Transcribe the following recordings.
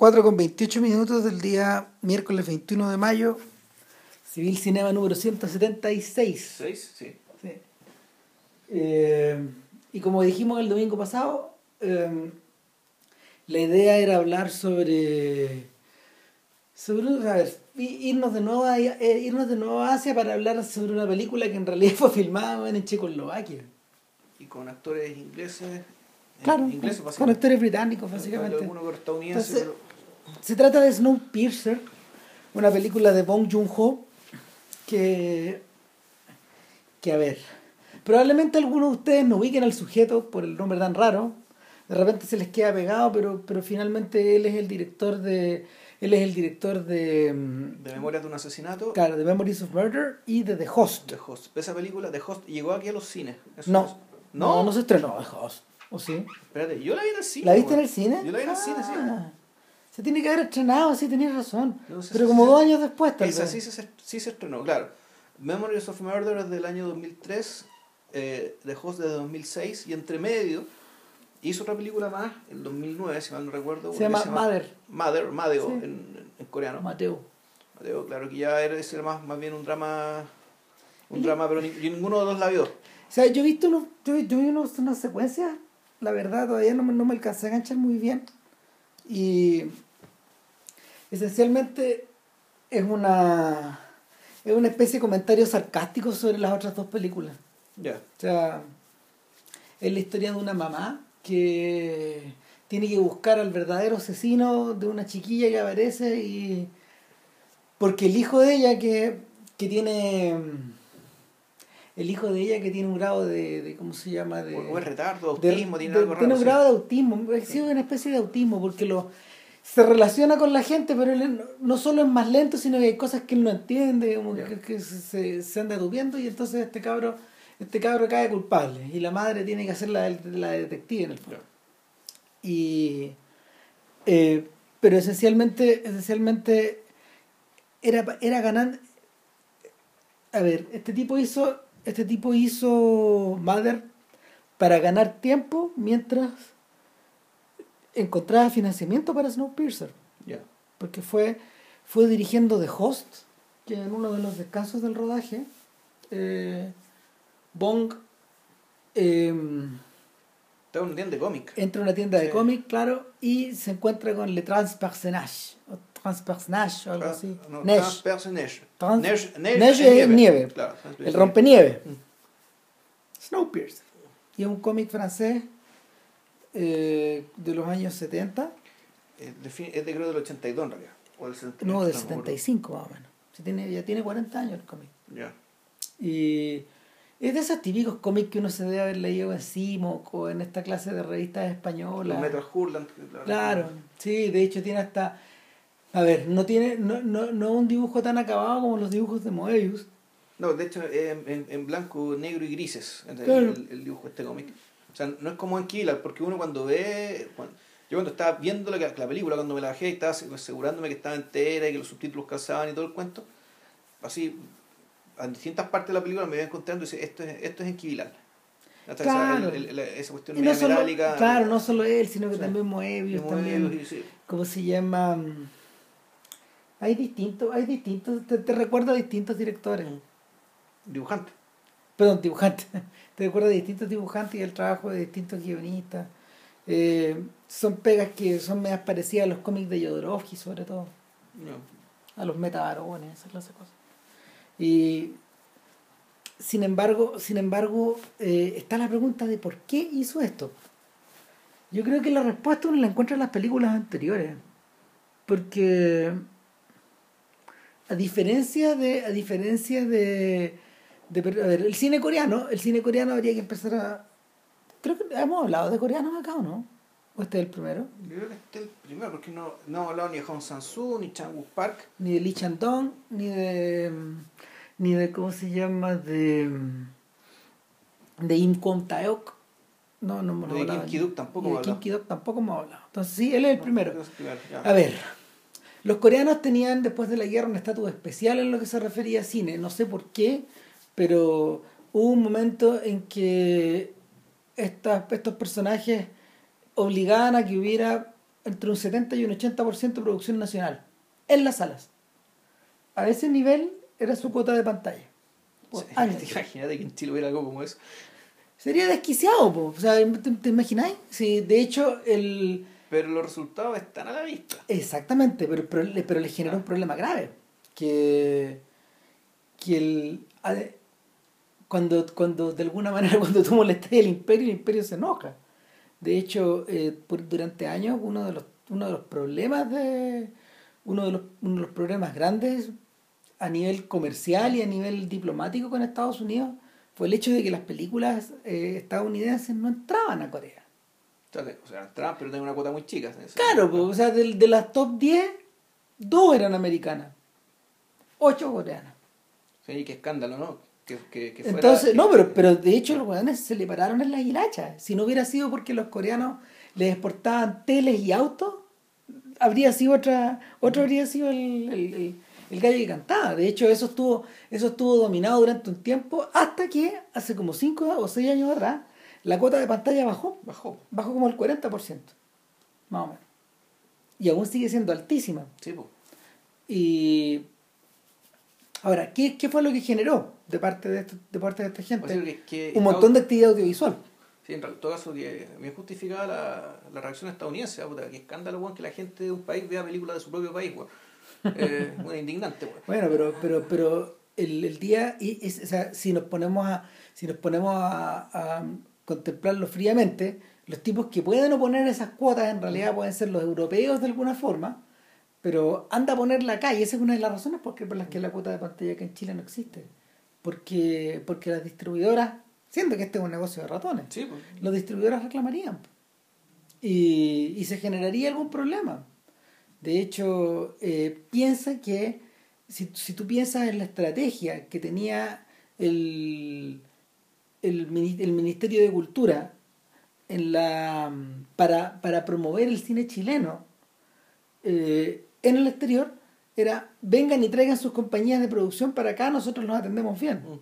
4 con 28 minutos del día miércoles 21 de mayo, Civil Cinema número 176. ¿Seis? Sí. Sí. Eh, y como dijimos el domingo pasado, eh, la idea era hablar sobre. sobre a ver, irnos de, nuevo a, eh, irnos de nuevo a Asia para hablar sobre una película que en realidad fue filmada en Checoslovaquia. Y con actores ingleses. eh, Claro, ingleses, con actores británicos, básicamente. Algunos estadounidenses. Se trata de Snowpiercer, una película de Bong Joon-ho que, que, a ver, probablemente algunos de ustedes no ubiquen al sujeto por el nombre tan raro, de repente se les queda pegado, pero, pero finalmente él es el director de, él es el director de, mm, De Memorias de un asesinato. claro, de Memories of Murder y de The Host. The Host. Esa película, The Host, llegó aquí a los cines. Eso No, es- no, no, no se estrenó The Host, ¿o sí? Espérate, yo la vi en el cine. ¿La viste en el cine? Yo la vi en el cine, sí. Se tiene que haber estrenado, sí, tenías razón. No pero como se- dos años después, tal Esa vez. sí se, sí se estrenó, claro. Memories of Murder es del año 2003, eh, Host de 2006, y entre medio hizo otra película más, en 2009, si mal no recuerdo. Se llama Mother, Mother, Madeo, Sí. en, en coreano. Mateo. Mateo, claro, que ya era ese era más, más bien un drama, un Y- drama, pero ni, ninguno de los la vio. O sea, yo he visto unos, yo, yo vi unos, unas secuencias, la verdad todavía no me, no me alcancé a enganchar muy bien. Y esencialmente es una es una especie de comentario sarcástico sobre las otras dos películas. Ya. O sea, es la historia de una mamá que tiene que buscar al verdadero asesino de una chiquilla que aparece y porque el hijo de ella que, que tiene el hijo de ella que tiene un grado de, de ¿cómo se llama? de O es retardo, de- tiene de- algo tiene raro. un grado de autismo, ha sido una especie de autismo porque lo se relaciona con la gente, pero él no- solo es más lento, sino que hay cosas que él no entiende, como que, que se, se, anda dupiendo y entonces este cabro, este cabro cae culpable y la madre tiene que hacer la, la detective en el fondo. Y eh, pero esencialmente, esencialmente era, era ganando. A ver, este tipo hizo, este tipo hizo Mother para ganar tiempo mientras encontraba financiamiento para Snowpiercer. Ya. Porque fue, fue dirigiendo The Host, que en uno de los descansos del rodaje, eh, Bong em, Está un día de cómic. entra a una tienda de Sí. cómic, claro, y se encuentra con Le Transpersonnage, o Transpersonnage o algo así. No, Neige. Transperce Neige. Trans- Neige, Neige es nieve. Claro, El rompenieve. Mm. Snowpiercer. Y es un cómic francés eh, de los años 70, Es de, fin- es de creo del 82 en realidad. O del 78, no, del me acuerdo. 75 más o menos. Se tiene, ya tiene 40 años el cómic. Ya. Y es de esos típicos cómics que uno se debe haber leído en Simoc o en esta clase de revistas Los españolas. Metal Hurland. Claro, sí, de hecho tiene hasta... A ver, no tiene no, no, no un dibujo tan acabado como los dibujos de Moebius. No, de hecho es en, en, en blanco, negro y grises el, Claro. el- el dibujo de este cómic. O sea, no es como Killer, porque uno cuando ve... cuando- yo cuando estaba viendo la, la película, cuando me la bajé, estaba asegurándome que estaba entera y que los subtítulos calzaban y todo el cuento. Así, en distintas partes de la película me iba encontrando y decía, esto es, esto es enquivillable. Hasta esa- Claro. el- el- esa cuestión Y no solo, claro, no solo él, sino que Sí. también Moebius, Moebius, también... y sí. ¿Cómo se llama? Hay distintos, hay distintos, te, te recuerdo a distintos directores. Dibujante. Perdón, dibujantes. Te recuerdo a distintos dibujantes y el trabajo de distintos guionistas. Eh, son pegas que son medias parecidas a los cómics de Jodorowsky, sobre todo. No. A los metabarones, esa clase de cosas. Y sin embargo, sin embargo, eh, está la pregunta de por qué hizo esto. Yo creo que la respuesta uno la encuentra en las películas anteriores. Porque a diferencia de. A diferencia de. De a ver, el cine coreano, el cine coreano habría que empezar a. Creo que hemos hablado de coreanos acá, ¿o no? ¿O este es el primero? Yo creo que este es el primero, porque no, no hemos hablado ni de Hong Sang-soo, ni Chang-wook Park. ni de Lee Chan-dong, ni de ni de cómo se llama de de Im Kwon Taeok. No, no hemos De hablado. Kim Ki-duk tampoco Ni de hemos Kim hablado. Ki-duk tampoco hemos hablado. Entonces sí, él es el No, primero. es ya. A ver, los coreanos tenían después de la guerra un estatus especial en lo que se refería a cine. No sé por qué, pero hubo un momento en que estas, estos personajes obligaban a que hubiera entre un 70 y un 80% de producción nacional en las salas. A ese nivel era su cuota de pantalla. Por Sí, años. Imagínate que en Chile hubiera algo como eso. Sería desquiciado, po. o sea, ¿te, te imagináis? Sí, de hecho, el... Pero los resultados están a la vista. Exactamente, pero, pero, pero le generó un problema grave. Que, que el, cuando, cuando de alguna manera cuando tú molestas al imperio, el imperio se enoja. De hecho, eh, por- durante años uno de los, uno de los problemas de uno de los, uno de los problemas grandes a nivel comercial y a nivel diplomático con Estados Unidos fue el hecho de que las películas eh, estadounidenses no entraban a Corea. O sea, entraban, pero tenían una cuota muy chica. Claro, pues, o sea, de, de las top 10, dos eran americanas, ocho coreanas. Sí, qué escándalo, ¿no? Que, que, que fuera- Entonces, no, pero, pero de hecho los weones se le pararon en las hilachas. Si no hubiera sido porque los coreanos les exportaban teles y autos, habría sido otra, otro habría sido el, el, el- el gallo que cantaba. De hecho, eso estuvo, eso estuvo dominado durante un tiempo hasta que hace como 5 o 6 años atrás la cuota de pantalla bajó. Bajó. Bajó como el 40%, más o menos. Y aún sigue siendo altísima. Sí, pues. Y ahora, ¿qué, qué fue lo que generó de parte de, esto- de parte de esta gente? O sea, que- que un montón de actividad audiovisual. Sí, en todo caso, que me justificaba la, la reacción estadounidense. ah, Puta, qué escándalo, weón, que la gente de un país vea películas de su propio país, weón. Eh, muy indignante. Bueno, pero, pero, pero el, el día, y es- o sea, si nos ponemos a, si nos ponemos a, a contemplarlo fríamente, los tipos que pueden oponer esas cuotas en realidad pueden ser los europeos de alguna forma, pero anda a ponerla acá, y esa es una de las razones por, por las que la cuota de pantalla acá en Chile no existe. Porque, porque las distribuidoras, siendo que este es un negocio de ratones, Sí, pues. los distribuidores reclamarían y, y se generaría algún problema. De hecho, eh, piensa que si, si tú piensas en la estrategia que tenía el, el, el Ministerio de Cultura en la, para, para promover el cine chileno eh, en el exterior, era vengan y traigan sus compañías de producción para acá, nosotros los atendemos bien Mm.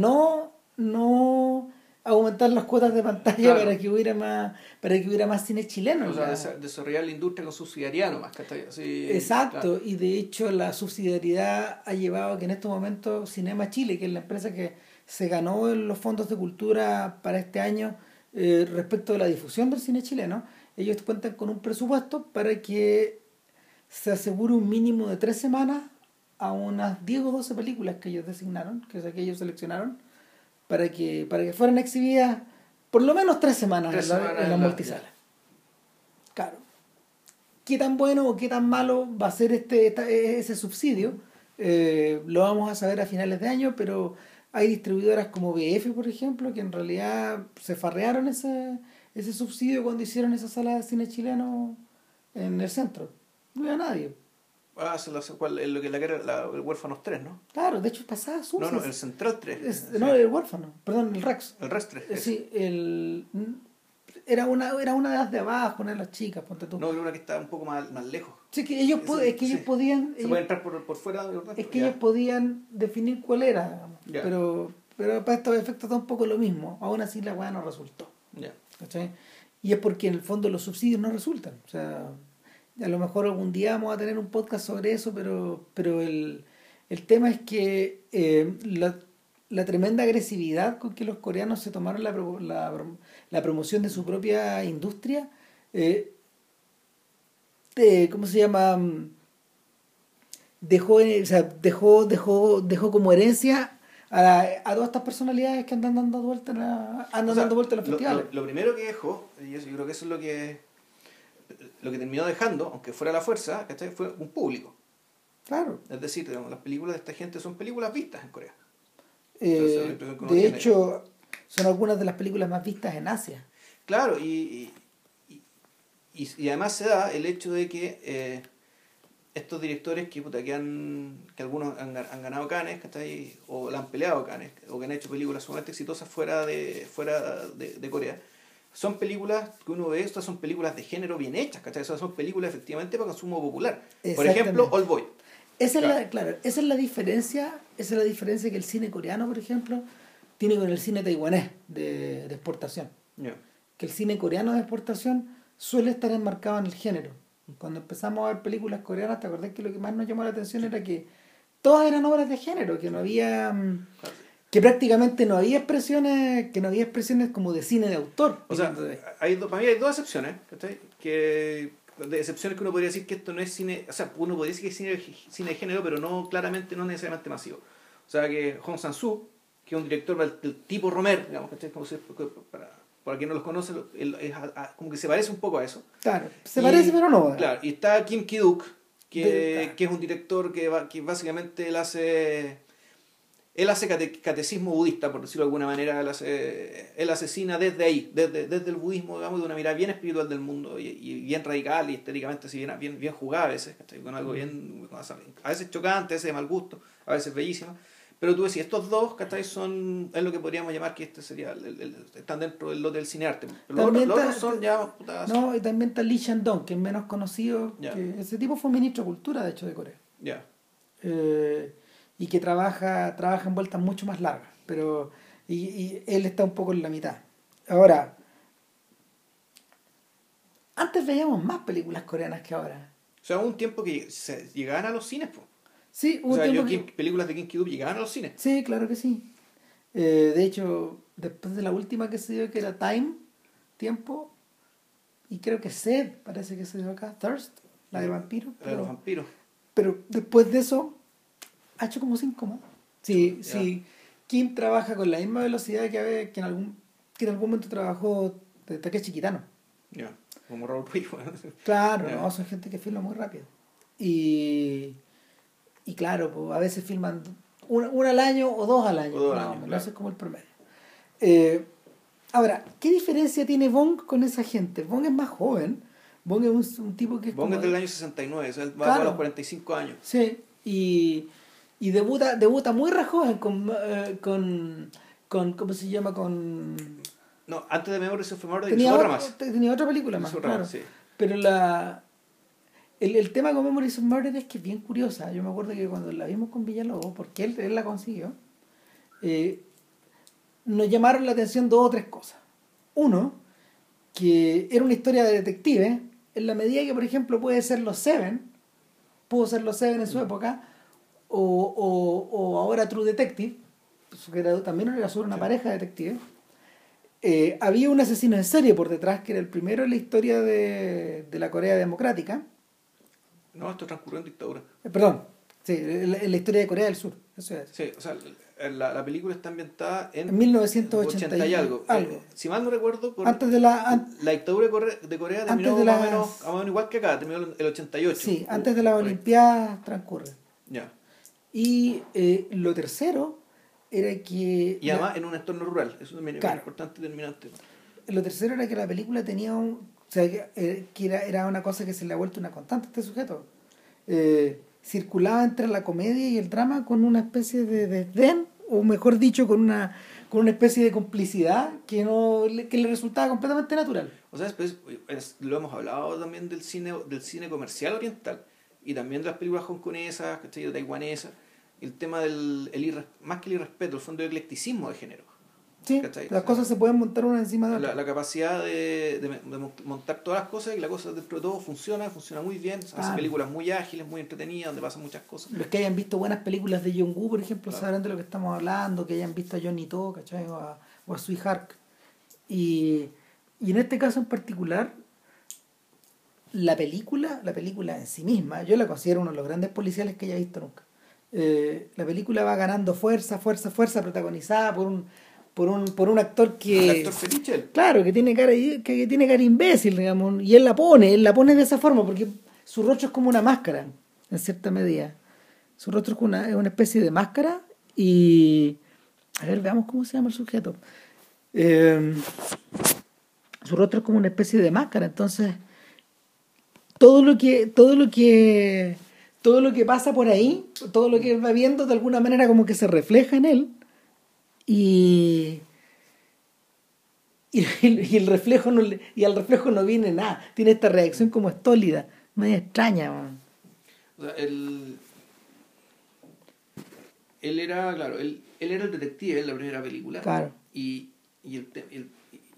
no no aumentar las cuotas de pantalla Claro. para que hubiera más para que hubiera más cine chileno O sea, la- desa- desarrollar la industria con subsidiaria nomás. Así, exacto claro. y de hecho la subsidiariedad ha llevado a que en estos momentos Cinema Chile que es la empresa que se ganó en los fondos de cultura para este año eh, respecto de la difusión del cine chileno ellos cuentan con un presupuesto para que se asegure un mínimo de tres semanas a unas 10 o 12 películas que ellos designaron, que, o sea, que ellos seleccionaron, para que, para que fueran exhibidas por lo menos tres semanas Tres en la, semanas en la en la- multisala. Claro. ¿Qué tan bueno o qué tan malo va a ser este, esta- ese subsidio? Eh, lo vamos a saber a finales de año, pero hay distribuidoras como BF, por ejemplo, que en realidad se farrearon ese, ese subsidio cuando hicieron esa sala de cine chileno en el centro. No había nadie. Ah, se lo, es lo que la que era la- el Huérfanos 3, ¿no? Claro, de hecho pasaba su No, no, el Central 3. es- sí. no, el huérfano, perdón, el Rex. el Rex 3. Eh, Sí, el era una era una de las de abajo, una de las chicas, ponte tú. No, creo una que está un poco más, más lejos. Sí, que ellos pod- es que ellos sí. podían Se ellos- puede entrar por, por fuera, ¿verdad? es que Ya. ellos podían definir cuál era, digamos. Ya. pero pero para estos efectos está un poco lo mismo. Aún así la weá no resultó. Ya. ¿Cachai? Y es porque en el fondo los subsidios no resultan. O sea, a lo mejor algún día vamos a tener un podcast sobre eso, pero, pero el, el tema es que eh, la, la tremenda agresividad con que los coreanos se tomaron la, la, la promoción de su propia industria, eh, eh, ¿cómo se llama? Mm, Dejó, o sea, dejó, dejó, dejó como herencia a, a todas estas personalidades que andan dando vueltas andan O sea, dando vueltas en los lo, festivales. lo- lo primero que dejó, y yo creo que eso es lo que lo que terminó dejando, aunque fuera la fuerza, ¿cachai? fue un público. Claro. Es decir, digamos, las películas de esta gente son películas vistas en Corea. Eh, Entonces, de hecho, son algunas de las películas más vistas en Asia. Claro, y, y, y- y además se da el hecho de que eh, estos directores que, puta, que, han, que algunos han, han ganado canes, ¿cachai? o la han peleado canes, o que han hecho películas sumamente exitosas fuera de, fuera de, de Corea, son películas que uno ve, estas son películas de género bien hechas, ¿cachai? Esas son películas efectivamente para consumo popular. Por ejemplo. All Boy. Esa Claro. es la, claro, esa es la diferencia, esa es la diferencia que el cine coreano, por ejemplo, tiene con el cine taiwanés de, de exportación. Ya. Que el cine coreano de exportación suele estar enmarcado en el género. Cuando empezamos a ver películas coreanas, ¿te acordás que lo que más nos llamó la atención era que todas eran obras de género, que no había mm, que prácticamente no había expresiones, que no había expresiones como de cine de autor. O sea, hay do- para mí hay dos excepciones, ¿cachai? Que de excepciones que uno podría decir que esto no es cine, o sea, uno podría decir que es cine, cine de género, pero no claramente, no necesariamente masivo. O sea, que Hong Sang-soo, que es un director del, tipo Romer, digamos, ¿cachai? Como se- para, para quien no los conoce, él es a- a- como que se parece un poco a eso. Claro, se Y- parece pero no. Claro, y está Kim Ki-duk, que, De- claro. que es un director que, va- que básicamente él hace él hace cate- catecismo budista, por decirlo de alguna manera, él, hace, él asesina desde ahí, desde, desde el budismo, digamos, de una mirada bien espiritual del mundo y, y bien radical y estéticamente así bien, bien, bien jugada a veces, con algo bien, a veces chocante, a veces de mal gusto, a veces bellísima. Pero tú decís, estos dos, ¿cachai? Son, es lo que podríamos llamar que este sería, el- el- están dentro del lote del cinearte. Pero los otros, otros son ya, puta, No, y también está Lee Shandong, que es menos conocido. Que ese tipo fue ministro de Cultura, de hecho, de Corea. ya. Eh, y que trabaja, trabaja en vueltas mucho más largas. Pero, y, y él está un poco en la mitad. Ahora, antes veíamos más películas coreanas que ahora. O sea, hubo un tiempo que se llegaban a los cines, pues. Sí, hubo O sea, yo, que- películas de Ki-duk llegaban a los cines. Sí, claro que sí. Eh, de hecho, después de la última que se dio, que era Time, Tiempo, y creo que Sed, parece que se dio acá, Thirst, la de vampiro. La de los vampiros. pero después de eso, ha hecho como cinco más. Sí, sí. Kim trabaja con la misma velocidad que, había- que, en, algún, que en algún momento trabajó de Takeshi Kitano. Ya. Como Robert Puig. Claro, no, son gente que filma muy rápido. Y, y claro, pues, a veces filman una, una al año o dos al año. O dos al más o año, menos, claro. ese es como el promedio. Eh, ahora, ¿qué diferencia tiene Bong con esa gente? Bong es más joven. Bong es un, un tipo que es Bong como- es del año 69, o sea, va Claro. a los 45 años. Sí, y, y debuta, debuta muy joven con, eh, con, con, ¿cómo se llama? Con... No, antes de Memories of Murder Tenía, hizo otra más. tenía otra película más, claro. sí. Pero la el, el tema con Memories of Murder es que es bien curiosa. Yo me acuerdo que cuando la vimos con Villalobos, porque él, él la consiguió, eh, nos llamaron la atención dos o tres cosas. Uno, que era una historia de detective, en la medida que, por ejemplo, puede ser los Seven, pudo ser los Seven en su época, o, o, o ahora True Detective, que era- también era sobre una Sí. pareja de detectives. Eh, había un asesino en serie por detrás, que era el primero en la historia de, de la Corea Democrática. No, esto transcurrió en dictadura. Eh, perdón, sí, en la, historia de Corea del Sur. Eso es. Sí, o sea, la, la película está ambientada en, En 1980 80 y algo. algo. Eh, si mal no recuerdo, por- Antes de la. an- la dictadura de Corea, de Corea terminó de más, o menos, más o menos igual que acá, terminó el 88. sí, antes de las. Olimpiadas transcurre. Ya. Y eh, lo tercero era que. Y además en un entorno rural, eso también es Claro. muy importante y determinante. Lo tercero era que la película tenía un. O sea, que, eh, era, una cosa que se le ha vuelto una constante a este sujeto. Eh, circulaba entre la comedia y el drama con una especie de desdén, o mejor dicho, con una, con una especie de complicidad que, no, que le resultaba completamente natural. O sea, después, es- lo hemos hablado también del cine, del cine comercial oriental y también de las películas hongkonesas, taiwanesas, el tema del, el irres- más que el irrespeto, el fondo de eclecticismo de género. Las cosas se pueden montar una encima de otra. La, la capacidad de, de- de montar todas las cosas y la cosa dentro de todo funciona, funciona muy bien, hacen Claro. películas muy ágiles, muy entretenidas, donde pasan muchas cosas. Los que hayan visto buenas películas de John Woo, por ejemplo, Claro. sabrán de lo que estamos hablando, que hayan visto a Johnny To, ¿cachai? O a, o a Hark. Y, y en este caso en particular, la película, la película en sí misma, yo la considero uno de los grandes policiales que haya visto nunca. Eh, la película va ganando fuerza, fuerza, fuerza, protagonizada por un, por un, por un actor que. El actor fetiche, él. Claro, que tiene cara, que, que tiene cara imbécil, digamos, y él la pone, él la pone de esa forma, porque su rostro es como una máscara, en cierta medida. Su rostro es una, es una especie de máscara y... A ver, veamos cómo se llama el sujeto. Eh, su rostro es como una especie de máscara, entonces todo lo que todo lo que todo lo que pasa por ahí, todo lo que él va viendo de alguna manera como que se refleja en él y y, y el reflejo no le- y al reflejo no viene nada, tiene esta reacción como estólida, media extraña. man. O sea, él, él era, claro, él, él era el detective en la primera película. Claro. Y, y, el, el-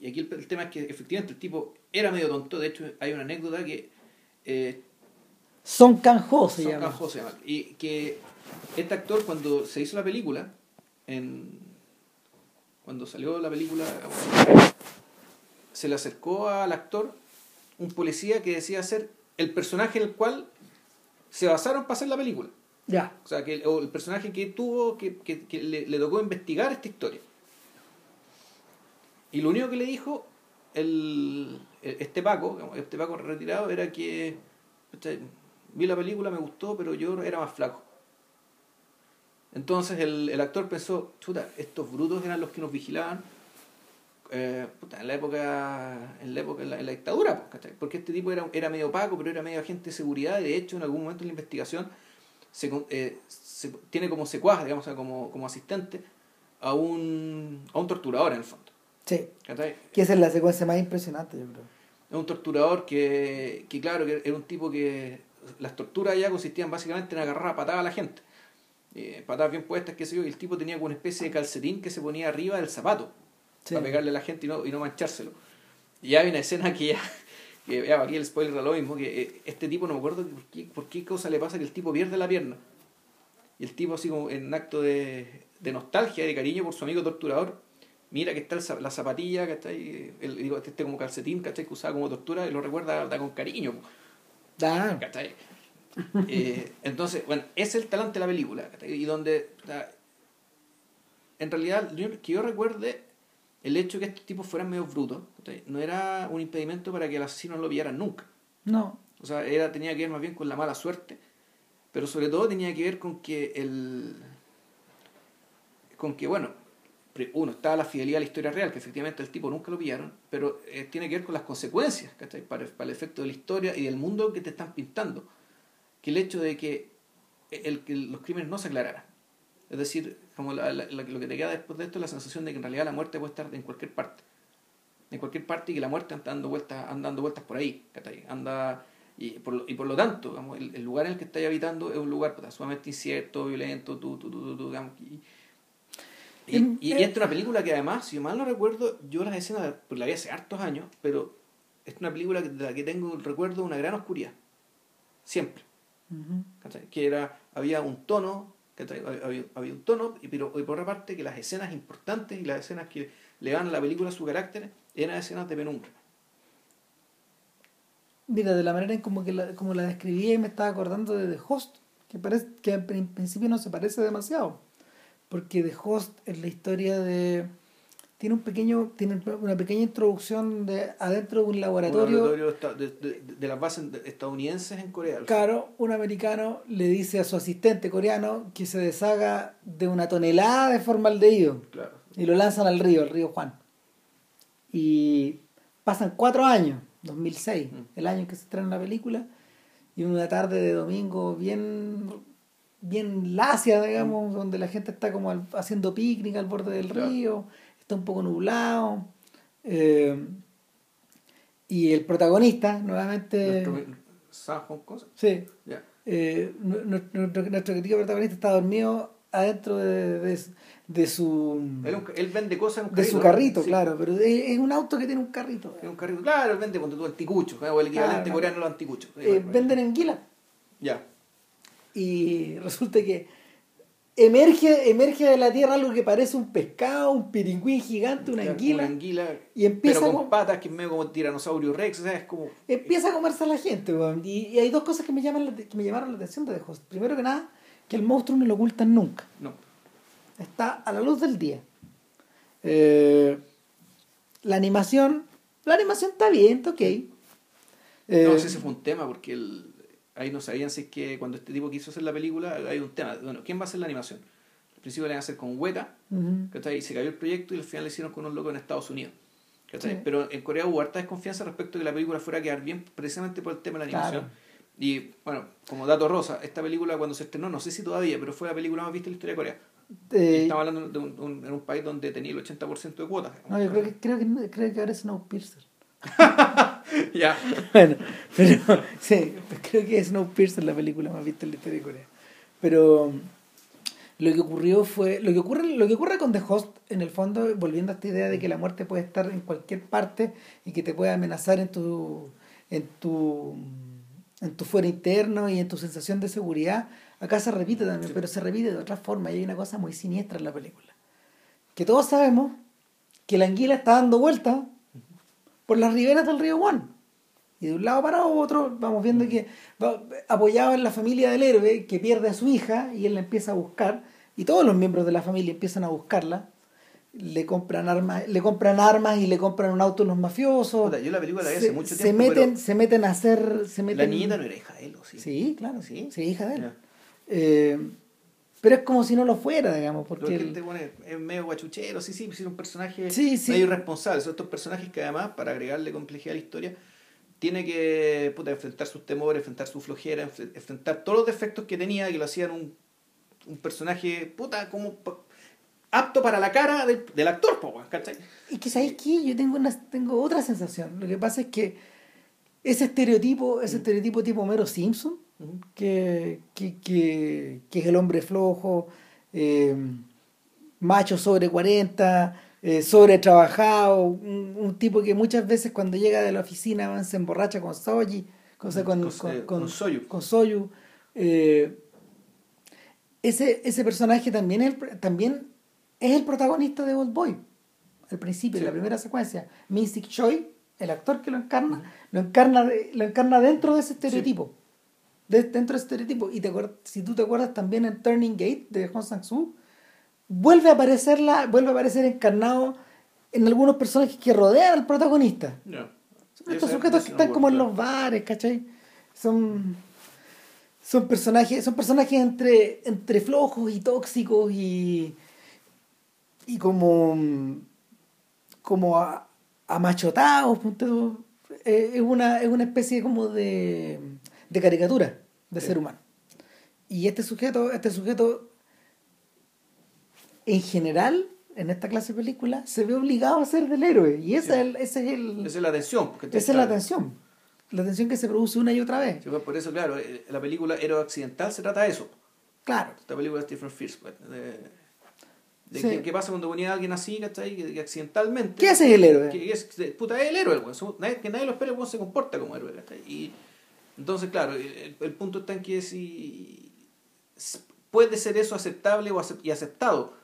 y aquí el, el tema es que efectivamente el tipo era medio tonto. De hecho, hay una anécdota que. Eh, Son Kang-ho se llama. Se llama. Y que este actor, cuando se hizo la película, en, cuando salió la película, se le acercó al actor un policía que decía ser el personaje en el cual se basaron para hacer la película. Ya. O sea, que el, o el personaje que tuvo, que, que- que le, le tocó investigar esta historia. Y lo único que le dijo el, el- este Paco, este Paco retirado, era que vi la película, me gustó, pero yo era más flaco. Entonces el, el actor pensó, chuta, estos brutos eran los que nos vigilaban eh, puta, en la época, en la época, en la, en la dictadura, pues, ¿cachai? porque este tipo era, era medio opaco, pero era medio agente de seguridad, y de hecho en algún momento en la investigación se, eh, se- tiene como secuaz, digamos, como, como asistente a un, a un torturador en el fondo. Sí. ¿cachai? Que esa es la secuencia más impresionante, yo creo. Es un torturador que, que, claro, que era un tipo que las torturas ya consistían básicamente en agarrar a patadas a la gente. Eh, patadas bien puestas, qué sé yo, y el tipo tenía como una especie de calcetín que se ponía arriba del zapato Sí. para pegarle a la gente y no, y no manchárselo. Y hay una escena que ya, que ya aquí el spoiler era lo mismo, que eh, este tipo no me acuerdo por qué, por qué cosa le pasa que el tipo pierde la pierna. Y el tipo así como en acto de, de nostalgia, de cariño por su amigo torturador, mira que está el la zapatilla, que está ahí, el, digo, este como calcetín, ¿cachai? Que usaba como tortura y lo recuerda da con cariño. Ah, ¿cachai? Eh, entonces, bueno, ese es el talante de la película. Y donde, en realidad, que yo recuerde, el hecho de que estos tipos fueran medio brutos, no era un impedimento para que el asesino no lo pillaran nunca. no. O sea, era, tenía que ver más bien con la mala suerte, pero sobre todo tenía que ver con que el... con que, bueno, uno, estaba la fidelidad a la historia real, que efectivamente el tipo nunca lo pillaron, pero eh, tiene que ver con las consecuencias, ¿cachai? Para, para el efecto de la historia y del mundo que te están pintando. Que el hecho de que, el, que los crímenes no se aclararan. Es decir, como la- la- lo que te queda después de esto es la sensación de que en realidad la muerte puede estar en cualquier parte. En cualquier parte y que la muerte anda dando vueltas, anda dando vueltas por ahí. Anda, y, por lo, y por lo tanto, digamos, el, el lugar en el que estáis habitando es un lugar puta, sumamente incierto, violento, tú, tú, tú, tú, digamos, y, y, y- y esta es una película que además, si yo mal no recuerdo, yo las escenas pues, la vi hace hartos años, pero es una película de la que tengo el recuerdo de una gran oscuridad. Siempre. Que era, había un tono. Había, había un tono, y- pero y por otra parte que las escenas importantes y las escenas que le dan a la película su carácter eran escenas de penumbra. Mira, de la manera en como, que la, como la describía y me estaba acordando de The Host, que, parece, que en principio no se parece demasiado. Porque The Host es la historia de... Tiene un pequeño tiene una pequeña introducción de adentro de un Un laboratorio. laboratorio esta- de, de- de las bases de- estadounidenses en Corea. Claro, un americano le dice a su asistente coreano que se deshaga de una tonelada de formaldehído Claro. y lo lanzan al río, al río Juan. Y pasan cuatro años, 2006, Mm. el año en que se estrena la película, y una tarde de domingo bien, bien lacia, digamos, donde la gente está como haciendo picnic al borde del Claro. río, está un poco nublado. eh, y el protagonista, nuevamente, San Hong Kong, sí, ya. eh, nu- nu- nuestro, nuestro querido protagonista está dormido adentro de, de, de su Él, él vende cosas en un de carrito. su carrito, Sí. claro, pero es, un auto que tiene un carrito. Un carrito. Claro, él vende cuando tú anticuchos, o el equivalente Claro. coreano a los anticuchos. Eh, venden anguila Ya. y resulta que emerge emerge de la tierra algo que parece un pescado, un piringüín gigante, una anguila, Una anguila. y empieza pero con patas que es medio como tiranosaurio rex, o sea, es como. empieza a comerse a la gente. weón. Y, y hay dos cosas que me, llaman la- que me llamaron la atención de The Host. Primero que nada, que el monstruo no lo ocultan nunca. No. está a la luz del día. Eh, la animación, la animación está bien, está ok. Eh, No, ese fue un tema porque el, ahí no sabían si es que cuando este tipo quiso hacer la película hay un tema. Bueno, ¿quién va a hacer la animación? Al principio la iban a hacer con Weta, ujú. ¿cachai? Y se cayó el proyecto y al final le hicieron con unos locos en Estados Unidos. Pero en Corea hubo harta desconfianza respecto de que la película fuera a quedar bien precisamente por el tema de la animación. Claro. Y bueno, como dato rosa, esta película cuando se estrenó, no sé si todavía, pero fue la película más vista en la historia de Corea. Eh, Estamos hablando de un, un- en un país donde tenía el 80% de cuotas. no, yo creo que, creo que, creo que ahora es Snowpiercer. ya. Bueno, pero sí, creo que es Snowpiercer la película más vista en la historia de Corea. Pero Lo que ocurrió fue, lo que ocurre, lo que ocurre con The Host, en el fondo, volviendo a esta idea de que la muerte puede estar en cualquier parte y que te puede amenazar en tu, en tu, en tu fuero interno y en tu sensación de seguridad, acá se repite también, pero se repite de otra forma y hay una cosa muy siniestra en la película. Que todos sabemos que la anguila está dando vueltas por las riberas del río Juan. Y de un lado para otro vamos viendo que va apoyado en la familia del héroe que pierde a su hija y él la empieza a buscar y todos los miembros de la familia empiezan a buscarla. Le compran armas, le compran armas y le compran un auto a los mafiosos. yo la película la vi hace mucho se Meten, se meten a hacer. Se meten... La niñita no era hija de él, ¿o sí? Sí, claro, sí, sí hija de él. Eh, pero es como si no lo fuera, digamos. Porque es medio guachuchero, sí, sí, es un personaje sí, sí. medio irresponsable. Son estos personajes que además, para agregarle complejidad a la historia, tiene que puta, enfrentar sus temores, enfrentar su flojera, enfrentar todos los defectos que tenía que lo hacían un, un personaje puta como apto para la cara del, del actor, ¿cachai? Y que sabéis que yo tengo una, tengo otra sensación. Lo que pasa es que ese estereotipo, ese mm. estereotipo tipo Homero Simpson, que, que, que, que, es el hombre flojo, eh, macho sobre 40, eh, sobre trabajado, un, tipo que muchas veces cuando llega de la oficina se emborracha con Soji, con, con, con, con, Soyu. Con Soyu. Eh, ese, ese personaje también es, también es el protagonista de Old Boy, al principio, en la primera secuencia. Mystic Choi, el actor que lo encarna, lo encarna, lo encarna dentro de ese estereotipo. Dentro de ese estereotipo. Y te si tú te acuerdas también en Turning Gate de Hong Sang-soo, vuelve a aparecerla, vuelve a aparecer encarnado en algunos personajes que rodean al protagonista. estos sujetos que están como en los bares, ¿cachai? Son, son personajes, son personajes entre, entre flojos y tóxicos y, y como, como amachotados. Eh, es, una, es una especie como de, de caricatura de ser humano. Y este sujeto, este sujeto en general, en esta clase de película, se ve obligado a ser del héroe. Y esa, es, ese es el, esa es la tensión. Esa es la tensión. La tensión que se produce una y otra vez. Pues, por eso, claro, eh, la película Héroe Accidental se trata de eso. Claro. Esta película de Stephen Fierce. Pues, de, qué, pasa cuando ponía a alguien así, ¿cachai? Que, que, accidentalmente. ¿Qué hace el héroe? Que, es, puta, es el héroe, nadie, que nadie lo espera, el se comporta como héroe, ¿cachai? Y entonces, claro, el, el, punto está en que si puede ser eso aceptable o y aceptado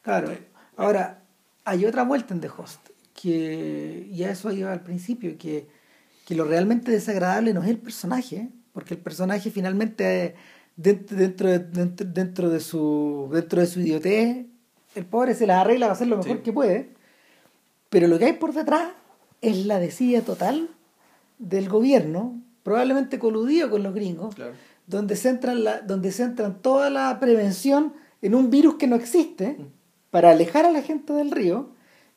Claro. Ahora, hay otra vuelta en The Host, que ya eso iba al principio, que, que lo realmente desagradable no es el personaje, porque el personaje finalmente dentro, dentro, dentro, dentro, de su dentro de su idiotez, el pobre se la arregla, va a hacer lo mejor que puede, pero lo que hay por detrás es la desidia total del gobierno, probablemente coludido con los gringos, donde, centran la, donde centran toda la prevención en un virus que no existe. Mm para alejar a la gente del río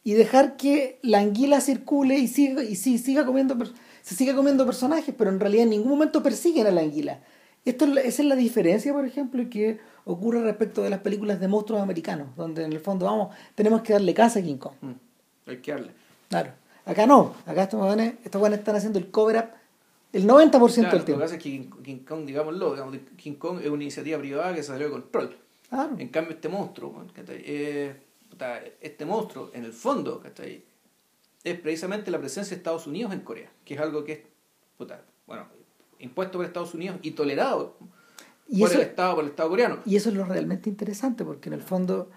y dejar que la anguila circule y siga, y siga comiendo, se siga comiendo personajes, pero en realidad en ningún momento persiguen a la anguila. Esto, esa es la diferencia, por ejemplo, que ocurre respecto de las películas de monstruos americanos, donde en el fondo vamos, tenemos que darle casa a King Kong. Mm, hay que darle. Claro. Acá no, acá estos jóvenes, estos están haciendo el cover up el 90% del tiempo. Lo que pasa es que King, Kong, digámoslo, King Kong es una iniciativa privada que salió de control. En cambio, este monstruo, eh, este monstruo, en el fondo, es precisamente la presencia de Estados Unidos en Corea, que es algo que es, bueno, impuesto por Estados Unidos y tolerado por el Estado, por el Estado coreano. Y eso es lo realmente interesante, porque en el fondo,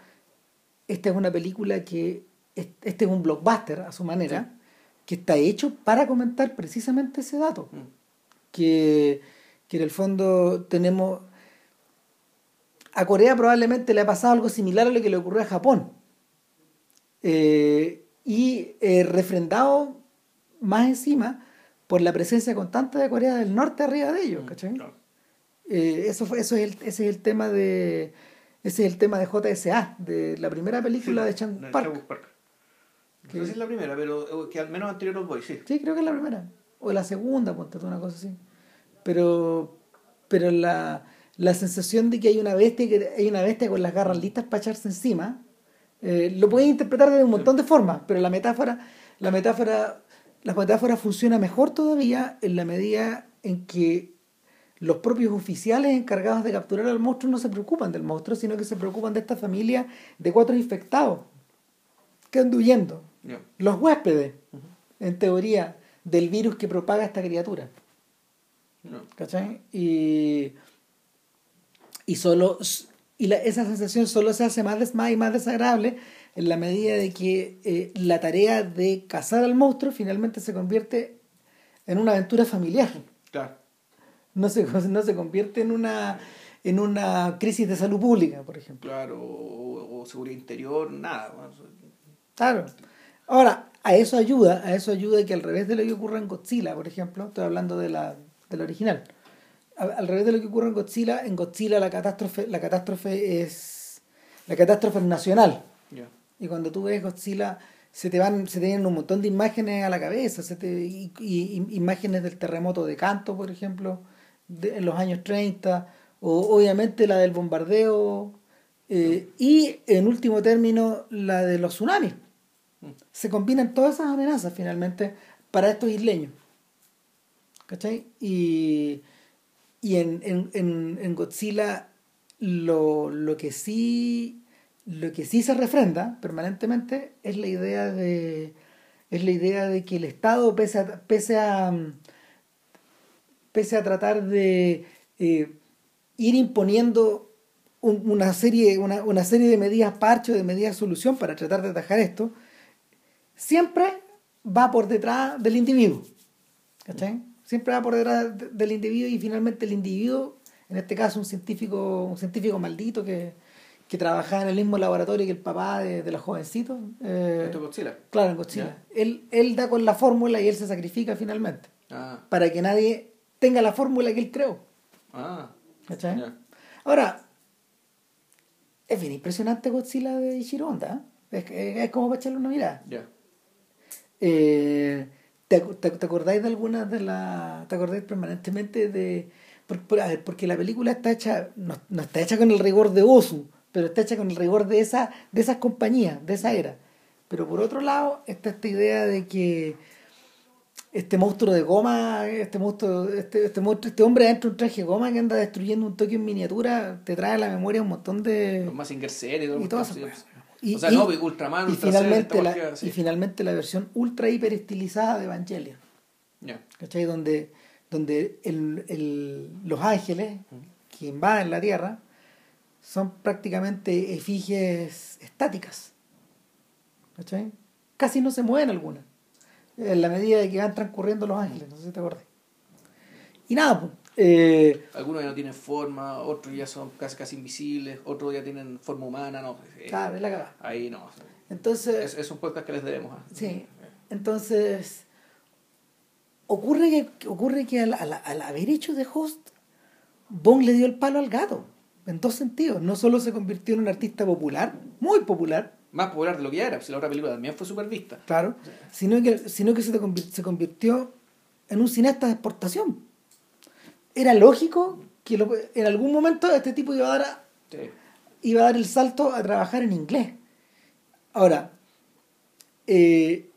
esta es una película que, este es un blockbuster a su manera, que está hecho para comentar precisamente ese dato. Mm. Que, que en el fondo tenemos a Corea probablemente le ha pasado algo similar a lo que le ocurrió a Japón. Eh, y eh, refrendado más encima por la presencia constante de Corea del Norte arriba de ellos, mm, ¿cachai? Eh, eso, fue, eso es el, ese es el tema de ese es el tema de JSA, de la primera película de Chang Park. Park. No sé si es la primera, pero que al menos anterior los Boys, sí. Sí, creo que es la primera. O la segunda, ponte una cosa así. Pero, pero la, la sensación de que hay una bestia que hay una bestia con las garras listas para echarse encima eh, lo puedes interpretar de un montón de formas pero la metáfora la metáfora la metáfora funciona mejor todavía en la medida en que los propios oficiales encargados de capturar al monstruo no se preocupan del monstruo, sino que se preocupan de esta familia de cuatro infectados que andan huyendo. Los huéspedes, en teoría, del virus que propaga esta criatura. No. ¿Cachai? Y, y solo y la- esa sensación solo se hace más, des- más y más desagradable en la medida de que eh, la tarea de cazar al monstruo finalmente se convierte en una aventura familiar. Claro. No se, no se convierte en una, en una crisis de salud pública, por ejemplo. Claro, o, o seguridad interior, nada. Claro. Ahora, a eso ayuda, a eso ayuda que al revés de lo que ocurre en Godzilla, por ejemplo, estoy hablando de la, del original. Al, al revés de lo que ocurre en Godzilla, en Godzilla la catástrofe, la catástrofe es la catástrofe es nacional. Y cuando tú ves Godzilla, se te van, se te vienen un montón de imágenes a la cabeza, se te, y, imágenes del terremoto de Kanto, por ejemplo, de- en los años 30, o obviamente la del bombardeo, eh, y en último término la de los tsunamis. Se combinan todas esas amenazas finalmente para estos isleños. ¿Cachai? Y, y en, en, en, en Godzilla lo, lo que sí lo que sí se refrenda permanentemente es la idea de es la idea de que el Estado pese a pese pese a tratar de eh, ir imponiendo un- una serie una, una serie de medidas parcho de medidas solución para tratar de atajar esto siempre va por detrás del individuo ¿cachai? siempre va por detrás de- del individuo y finalmente el individuo en este caso un científico un científico maldito que, que trabajaba en el mismo laboratorio que el papá de, de los jovencitos eh, Esto es Godzilla. claro en Godzilla él, él da con la fórmula y él se sacrifica finalmente Ah, para que nadie tenga la fórmula que él creó ah. ¿cachai? Ya. ahora es bien impresionante Godzilla de Honda ¿eh? es, es- es como para echarle una mirada Ya. Eh, ¿te, te, te acordáis de algunas de las... ¿Te acordáis permanentemente de... Por, por- a ver, porque la película está hecha, no, no está hecha con el rigor de Osu, pero está hecha con el rigor de, esa, de esas compañías, de esa era. Pero por otro lado está esta idea de que este monstruo de goma, este monstruo, este, este monstruo, este hombre dentro de un traje de goma que anda destruyendo un Tokio en miniatura, te trae a la memoria un montón de... Los Z y todo y sí. weas. Y- o sea, y- no, Ultraman, y finalmente, la, y finalmente la versión ultra hiper estilizada de Evangelion. Ya. ¿Cachai? Donde, donde el, el- los ángeles que invaden la Tierra son prácticamente efigies estáticas. ¿Cachai? Casi no se mueven algunas. En la medida de que van transcurriendo los ángeles, no sé si te acuerdas. Y nada, pues, eh, Algunos ya no tienen forma, otros ya son casi, casi invisibles, otros ya tienen forma humana, no. eh, claro, es la cagada. Ahí no. Entonces, Es, es un podcast que les debemos. ¿ah? Sí, entonces ocurre que, ocurre que al, al- al haber hecho de host, Bong le dio el palo al gato, en dos sentidos. No solo se convirtió en un artista popular, muy popular, Más popular de lo que ya era, si la otra película también fue súper vista. claro, sino que, sino que se, se convirtió en un cineasta de exportación. Era lógico que lo- en algún momento este tipo iba a dar a- Sí. iba a dar el salto a trabajar en inglés. Ahora, eh,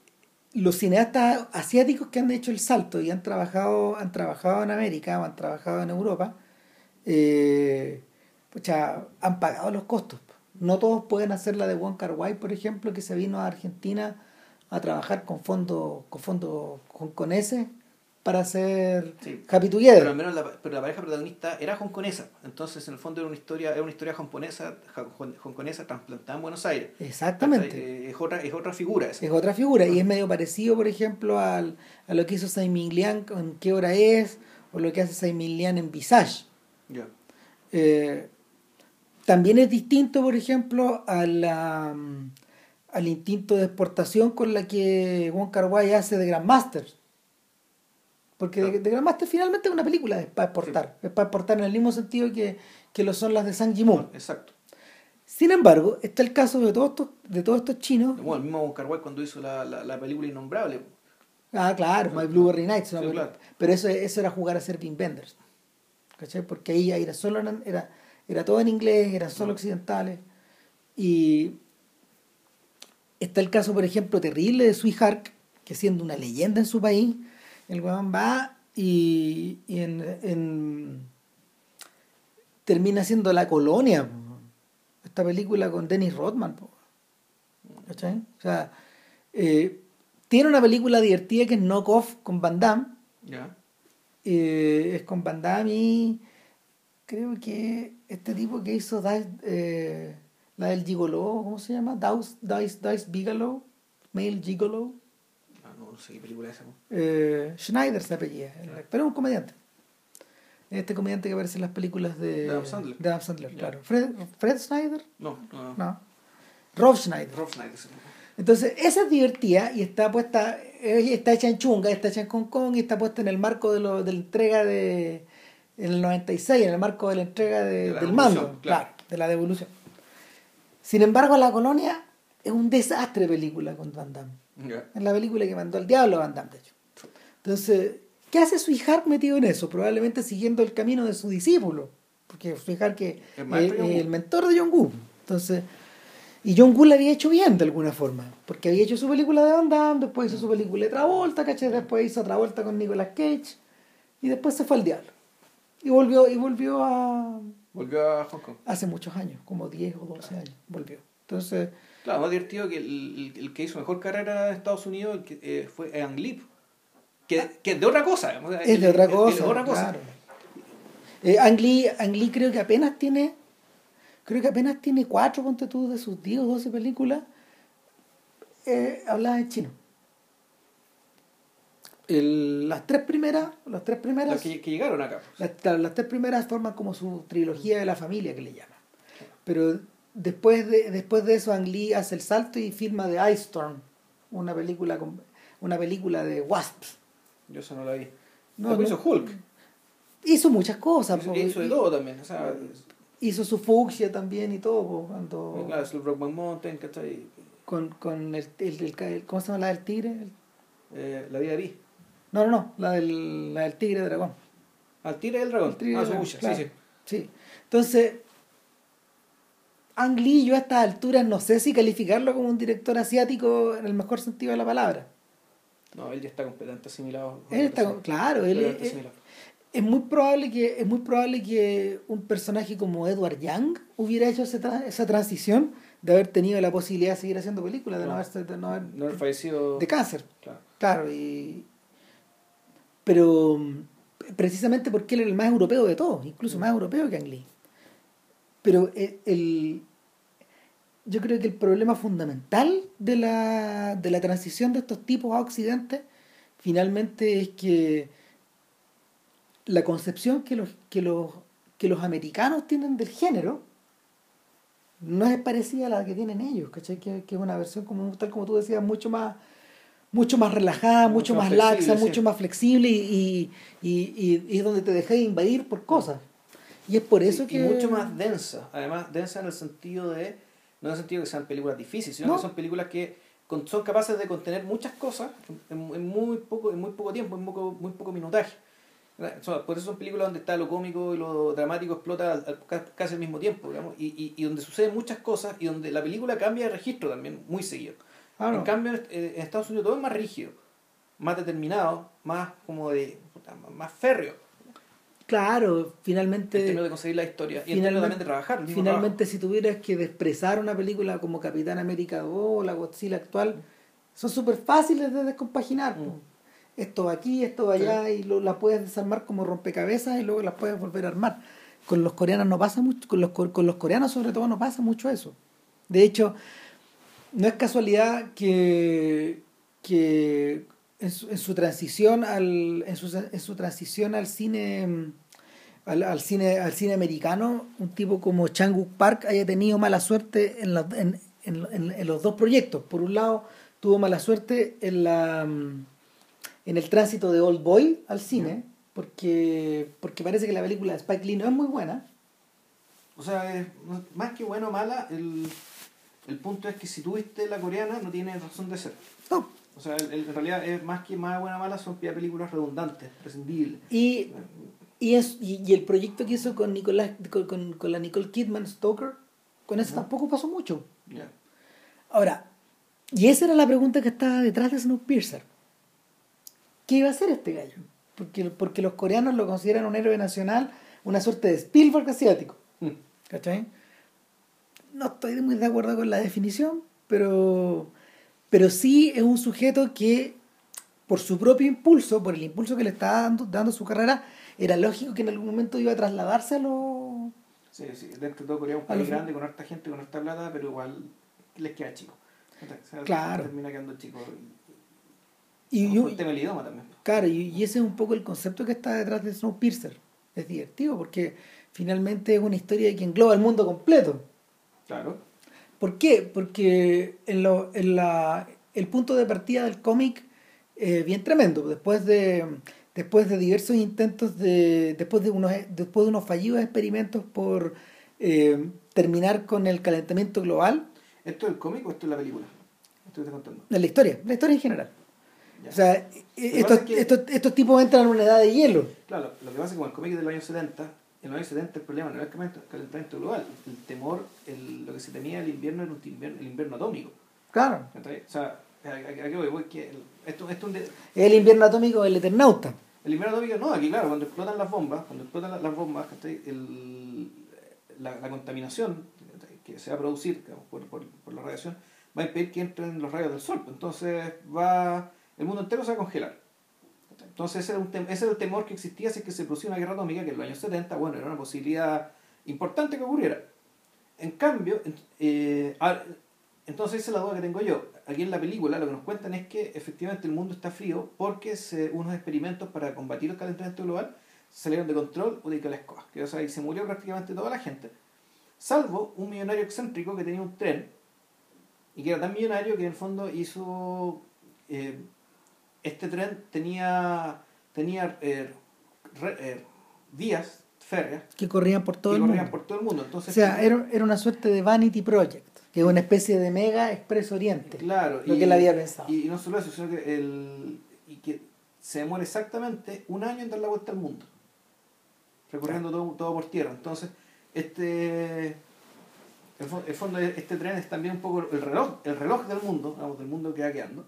los cineastas asiáticos que han hecho el salto y han trabajado, han trabajado en América o han trabajado en Europa, eh, pucha, han pagado los costos. No todos pueden hacer la de Kar Wai, por ejemplo, que se vino a Argentina a trabajar con fondo, con fondo, con, con ese para hacer Sí. Together. Pero al menos la, pero la pareja protagonista era hongkonesa. Entonces, en el fondo, era una historia, era una historia hongkonesa, hong- hongkonesa trasplantada en Buenos Aires. Exactamente. Eh, Es otra, es otra figura esa. Es otra figura y es medio parecido, por ejemplo, al, a lo que hizo Saiming Liang en ¿Qué hora es? o lo que hace Saiming Liang en Visage. Ya. Eh, también es distinto, por ejemplo, a la, mm, al instinto de exportación con la que Wong Kar Wai hace de Grandmaster. Porque de, de Grandmaster finalmente es una película, es para exportar. Es para exportar en el mismo sentido que, que lo son las de Sang Jimon. Exacto. Sin embargo, está el caso de todos estos, de todos estos chinos Bueno, el mismo Wai cuando hizo la, la, la película Innombrable. Ah, claro, My Blueberry Nights. Sí, pero, claro. pero eso, eso era jugar a ser Bean Benders. ¿Cachai? Porque ahí era solo en- era, era todo en inglés, eran solo occidentales. Y está el caso, por ejemplo, terrible de Hark, que siendo una leyenda en su país, el weón va y, y en, en, termina siendo La Colonia. po. Esta película con Dennis Rodman. po. ¿Cachai? O sea, eh, tiene una película divertida que es Knock Off con Van Damme. Eh, es con Van Damme y creo que este tipo que hizo Dice, eh, la del Gigolo, ¿cómo se llama? Dice, Dice, Dice Bigelow, Male Gigolo. No, sé qué película es esa. Eh, Schneider se apellida, el- pero es un comediante. Este comediante que aparece en las películas de De Adam Sandler. de Adam Sandler, claro. Fred, Fred Schneider, No, no. no. Rob Schneider. Rob Schneider. sí. Entonces, esa es divertida y está puesta, eh, está hecha en chunga, está hecha en Hong Kong y está puesta en el marco de, lo, de la entrega de. En el 96, en el marco de la entrega de- De la del mando, claro. claro, de la devolución. Sin embargo, La Colonia es un desastre película con Van Damme. Ya. Es la película que mandó al diablo a Van Damme, de hecho. Entonces, ¿qué hace Sweetheart metido en eso? Probablemente siguiendo el camino de su discípulo. Porque Sweetheart que El Woo. el mentor de John Woo. Entonces, y John Woo la había hecho bien de alguna forma. Porque había hecho su película de Van Damme, después hizo su película de Travolta, ¿cachai? Después hizo Travolta con Nicolas Cage. Y después se fue al diablo. Y volvió, y volvió a... Volvió a Hong Kong. Hace muchos años, como 10 o 12 años, volvió. Entonces, Claro, más divertido que el, el- que hizo mejor carrera en Estados Unidos que, eh, fue Ang Lee. Que, que es de otra cosa. Ah. es de otra cosa. Es de otra cosa. claro. Eh, Ang, Lee, Ang Lee creo que apenas tiene, creo que apenas tiene cuatro, ponte tú, de sus 10 o 12 películas eh, habladas en chino. El- las tres primeras, las tres primeras, Los que, que llegaron acá. las, las tres primeras forman como su trilogía de la familia que le llaman. Pero después de, después de eso Ang Lee hace el salto y filma The Ice Storm, una película con, una película de Wasps. Yo eso no la vi. No, hizo Hulk. Hizo muchas cosas. Hizo, hizo de todo también. O sea, hizo su fucsia también y todo po, cuando claro, es el Rockman Mountain, ¿cachai? con, con el, el, ¿cómo se llama la del tigre? Eh, la vida de no no no la del, la del tigre dragón Al tigre del dragón. El tigre ah, del su dragón, claro. sí, sí. sí entonces Ang Lee yo a estas alturas no sé si calificarlo como un director asiático en el mejor sentido de la palabra No, él ya está completamente asimilado. él está claro él es, asimilado. es muy probable que es muy probable que un personaje como Edward Young hubiera hecho esa, esa transición de haber tenido la posibilidad de seguir haciendo películas de no, No. haberse- de no haber- No haber fallecido. de cáncer Claro. Claro, y... pero mm, precisamente porque él era el más europeo de todos, incluso más europeo que Ang Lee. Pero el, el- yo creo que el problema fundamental de la, de la transición de estos tipos a Occidente finalmente es que la concepción que los, que los, que los americanos tienen del género no es parecida a la que tienen ellos, ¿cachai? Que, que es una versión, como, tal como tú decías, mucho más mucho más relajada, mucho, Mucho más más laxa, sí. mucho más flexible y, y, y, y es donde te dejas invadir por cosas. Y es por eso Sí, que... Y mucho más densa. Además, densa en el sentido de. No en el sentido de que sean películas difíciles, sino No. que son películas que con- son capaces de contener muchas cosas en, en muy, poco, en muy poco tiempo, en muy poco, muy poco minutaje. Por eso son películas donde está lo cómico y lo dramático explota al- al- ca- casi al mismo tiempo, digamos, y, y, y donde suceden muchas cosas y donde la película cambia de registro también muy seguido. Claro. En cambio, eh, en Estados Unidos todo es más rígido, más determinado, más como de. más férreo. Claro, En finalmente... términos de conseguir la historia y en términos también de trabajar. el mismo Finalmente, si tuvieras que desprezar una película como Capitán América 2 o la Godzilla actual, son súper fáciles de descompaginar. Mm. Esto va aquí, esto va allá, y lo, la puedes desarmar como rompecabezas y luego las puedes volver a armar. Con los coreanos no pasa mucho, con los, co- con los coreanos sobre todo no pasa mucho eso. De hecho, no es casualidad que, que en, su, en su transición al en su, en su transición al cine mm, al, al cine al cine americano un tipo como Chang Wook Park haya tenido mala suerte en, la- en, en- en- los dos proyectos por un lado tuvo mala suerte en la mm, en el tránsito de Old Boy al cine porque porque parece que la película de Spike Lee no es muy buena O sea, es- más que bueno o mala, el, el punto es que si tú viste la coreana no tiene razón de ser. no O sea, el- el- en realidad es más que más buena o mala, son películas redundantes, prescindibles. y Y, es, y, y el proyecto que hizo con, Nicolás, con, con, con la Nicole Kidman Stoker, con eso tampoco pasó mucho. Ahora, y esa era la pregunta que estaba detrás de Snowpiercer. ¿Qué iba a hacer este gallo? Porque, porque los coreanos lo consideran un héroe nacional una suerte de Spielberg asiático. Mm. ¿Cachai? No estoy muy de acuerdo con la definición, pero, pero sí es un sujeto que, por su propio impulso, por el impulso que le está dando, dando su carrera, era lógico que en algún momento iba a trasladarse a los... Sí, sí, dentro de todo Corea es un país fin- grande con harta gente, con harta plata, pero igual les queda chico. Sea, Claro. Termina quedando chico. Y, Y, yo- el tema del idioma también. Claro, y, y ese es un poco el concepto que está detrás de Snowpiercer. Es divertido porque finalmente es una historia que engloba el mundo completo. Claro. ¿Por qué? Porque en lo- en la, el punto de partida del cómic es bien tremendo. Después de, después de diversos intentos de. Después de unos, después de unos fallidos experimentos por eh, terminar con el calentamiento global, ¿Esto es el cómic o esto es la película? Esto que estoy contando. la historia, la historia en general. Ya. O sea, que estos, pasa es que- estos, estos tipos entran en una edad de hielo. Claro, lo que pasa es que como el cómic es de los años 70, en los años 70 el problema no era el calentamiento- el global, el temor, el, lo que se temía del invierno era un invierno, el invierno atómico. Claro. O sea, ¿a, a- a qué voy? Voy que el- esto, esto es un de- El invierno atómico del Eternauta. el invierno atómico, no, aquí claro, cuando explotan las bombas, cuando explotan la- las bombas. El, la, la contaminación que se va a producir digamos, por, por, por la radiación va a impedir que entren los rayos del sol. Entonces va el mundo entero se va a congelar. Entonces ese era, un tem- ese era el temor que existía si es que se producía una guerra atómica, que en los años 70, bueno, era una posibilidad importante que ocurriera. En cambio, eh, entonces esa es la duda que tengo yo. Aquí en la película lo que nos cuentan es que efectivamente el mundo está frío porque se, unos experimentos para combatir el calentamiento global salieron de control o de que la escoba. Que, o sea, y se murió prácticamente toda la gente, salvo un millonario excéntrico que tenía un tren y que era tan millonario que en el fondo hizo... eh, este tren tenía, tenía eh, re- eh, vías férreas que corrían por todo que el corrían mundo. por todo el mundo. O Entonces, sea, era, era una suerte de Vanity Project, que es una especie de mega Express Oriente. Claro, lo que él había pensado. Y, y no solo eso, sino que, el, y que se demora exactamente un año en dar la vuelta al mundo, recorriendo todo, todo por tierra. Entonces, este el, fo- el fondo de este tren es también un poco el reloj, el reloj del mundo, vamos, del mundo que va quedando.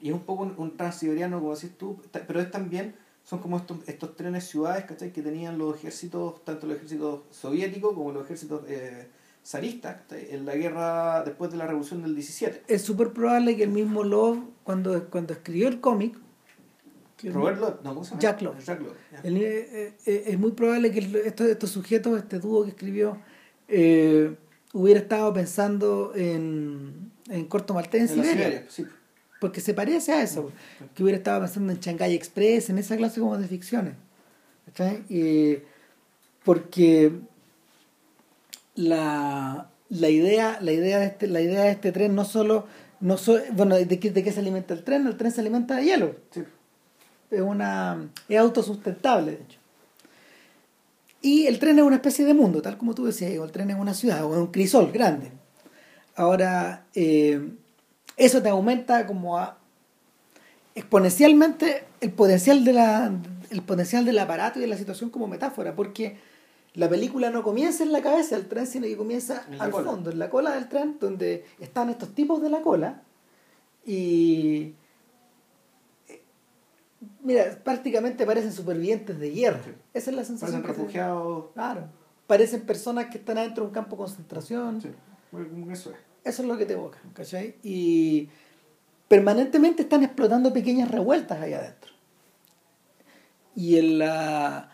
Y es un poco un, un transiberiano, como decís tú, pero es también, son como estos, estos trenes ciudades, ¿cachai? Que tenían los ejércitos, tanto los ejércitos soviéticos como los ejércitos eh, zaristas, ¿cachai? En la guerra después de la revolución del 17. Es súper probable que el mismo Love, cuando, cuando escribió el cómic, Robert Love, no, ¿cómo se llama? Jack Love. Jack Love, el- eh, eh, es muy probable que estos, estos sujetos, este dúo que escribió, eh, hubiera estado pensando en, en Corto Maltés en, En Siberia. Siberia, sí. Porque se parece a eso, que hubiera estado pensando en Shanghai Express, en esa clase como de ficciones. Y porque la, la idea, la idea de este, la idea de este tren no solo, no so- bueno, ¿de qué, de qué se alimenta el tren? El tren se alimenta de hielo. Sí. Es una es autosustentable, de hecho. Y el tren es una especie de mundo, tal como tú decías, o el tren es una ciudad, o es un crisol grande. Ahora, eh, eso te aumenta como a exponencialmente el potencial de la el potencial del aparato y de la situación como metáfora, porque la película no comienza en la cabeza del tren, sino que comienza al cola. fondo, en la cola del tren, donde están estos tipos de la cola y mira, prácticamente parecen supervivientes de guerra. Sí. Esa es la sensación. Parecen se- refugiados. Claro. Parecen personas que están adentro de un campo de concentración. Sí, es. Eso es lo que te evoca, ¿cachai? Y permanentemente están explotando pequeñas revueltas ahí adentro. Y en la,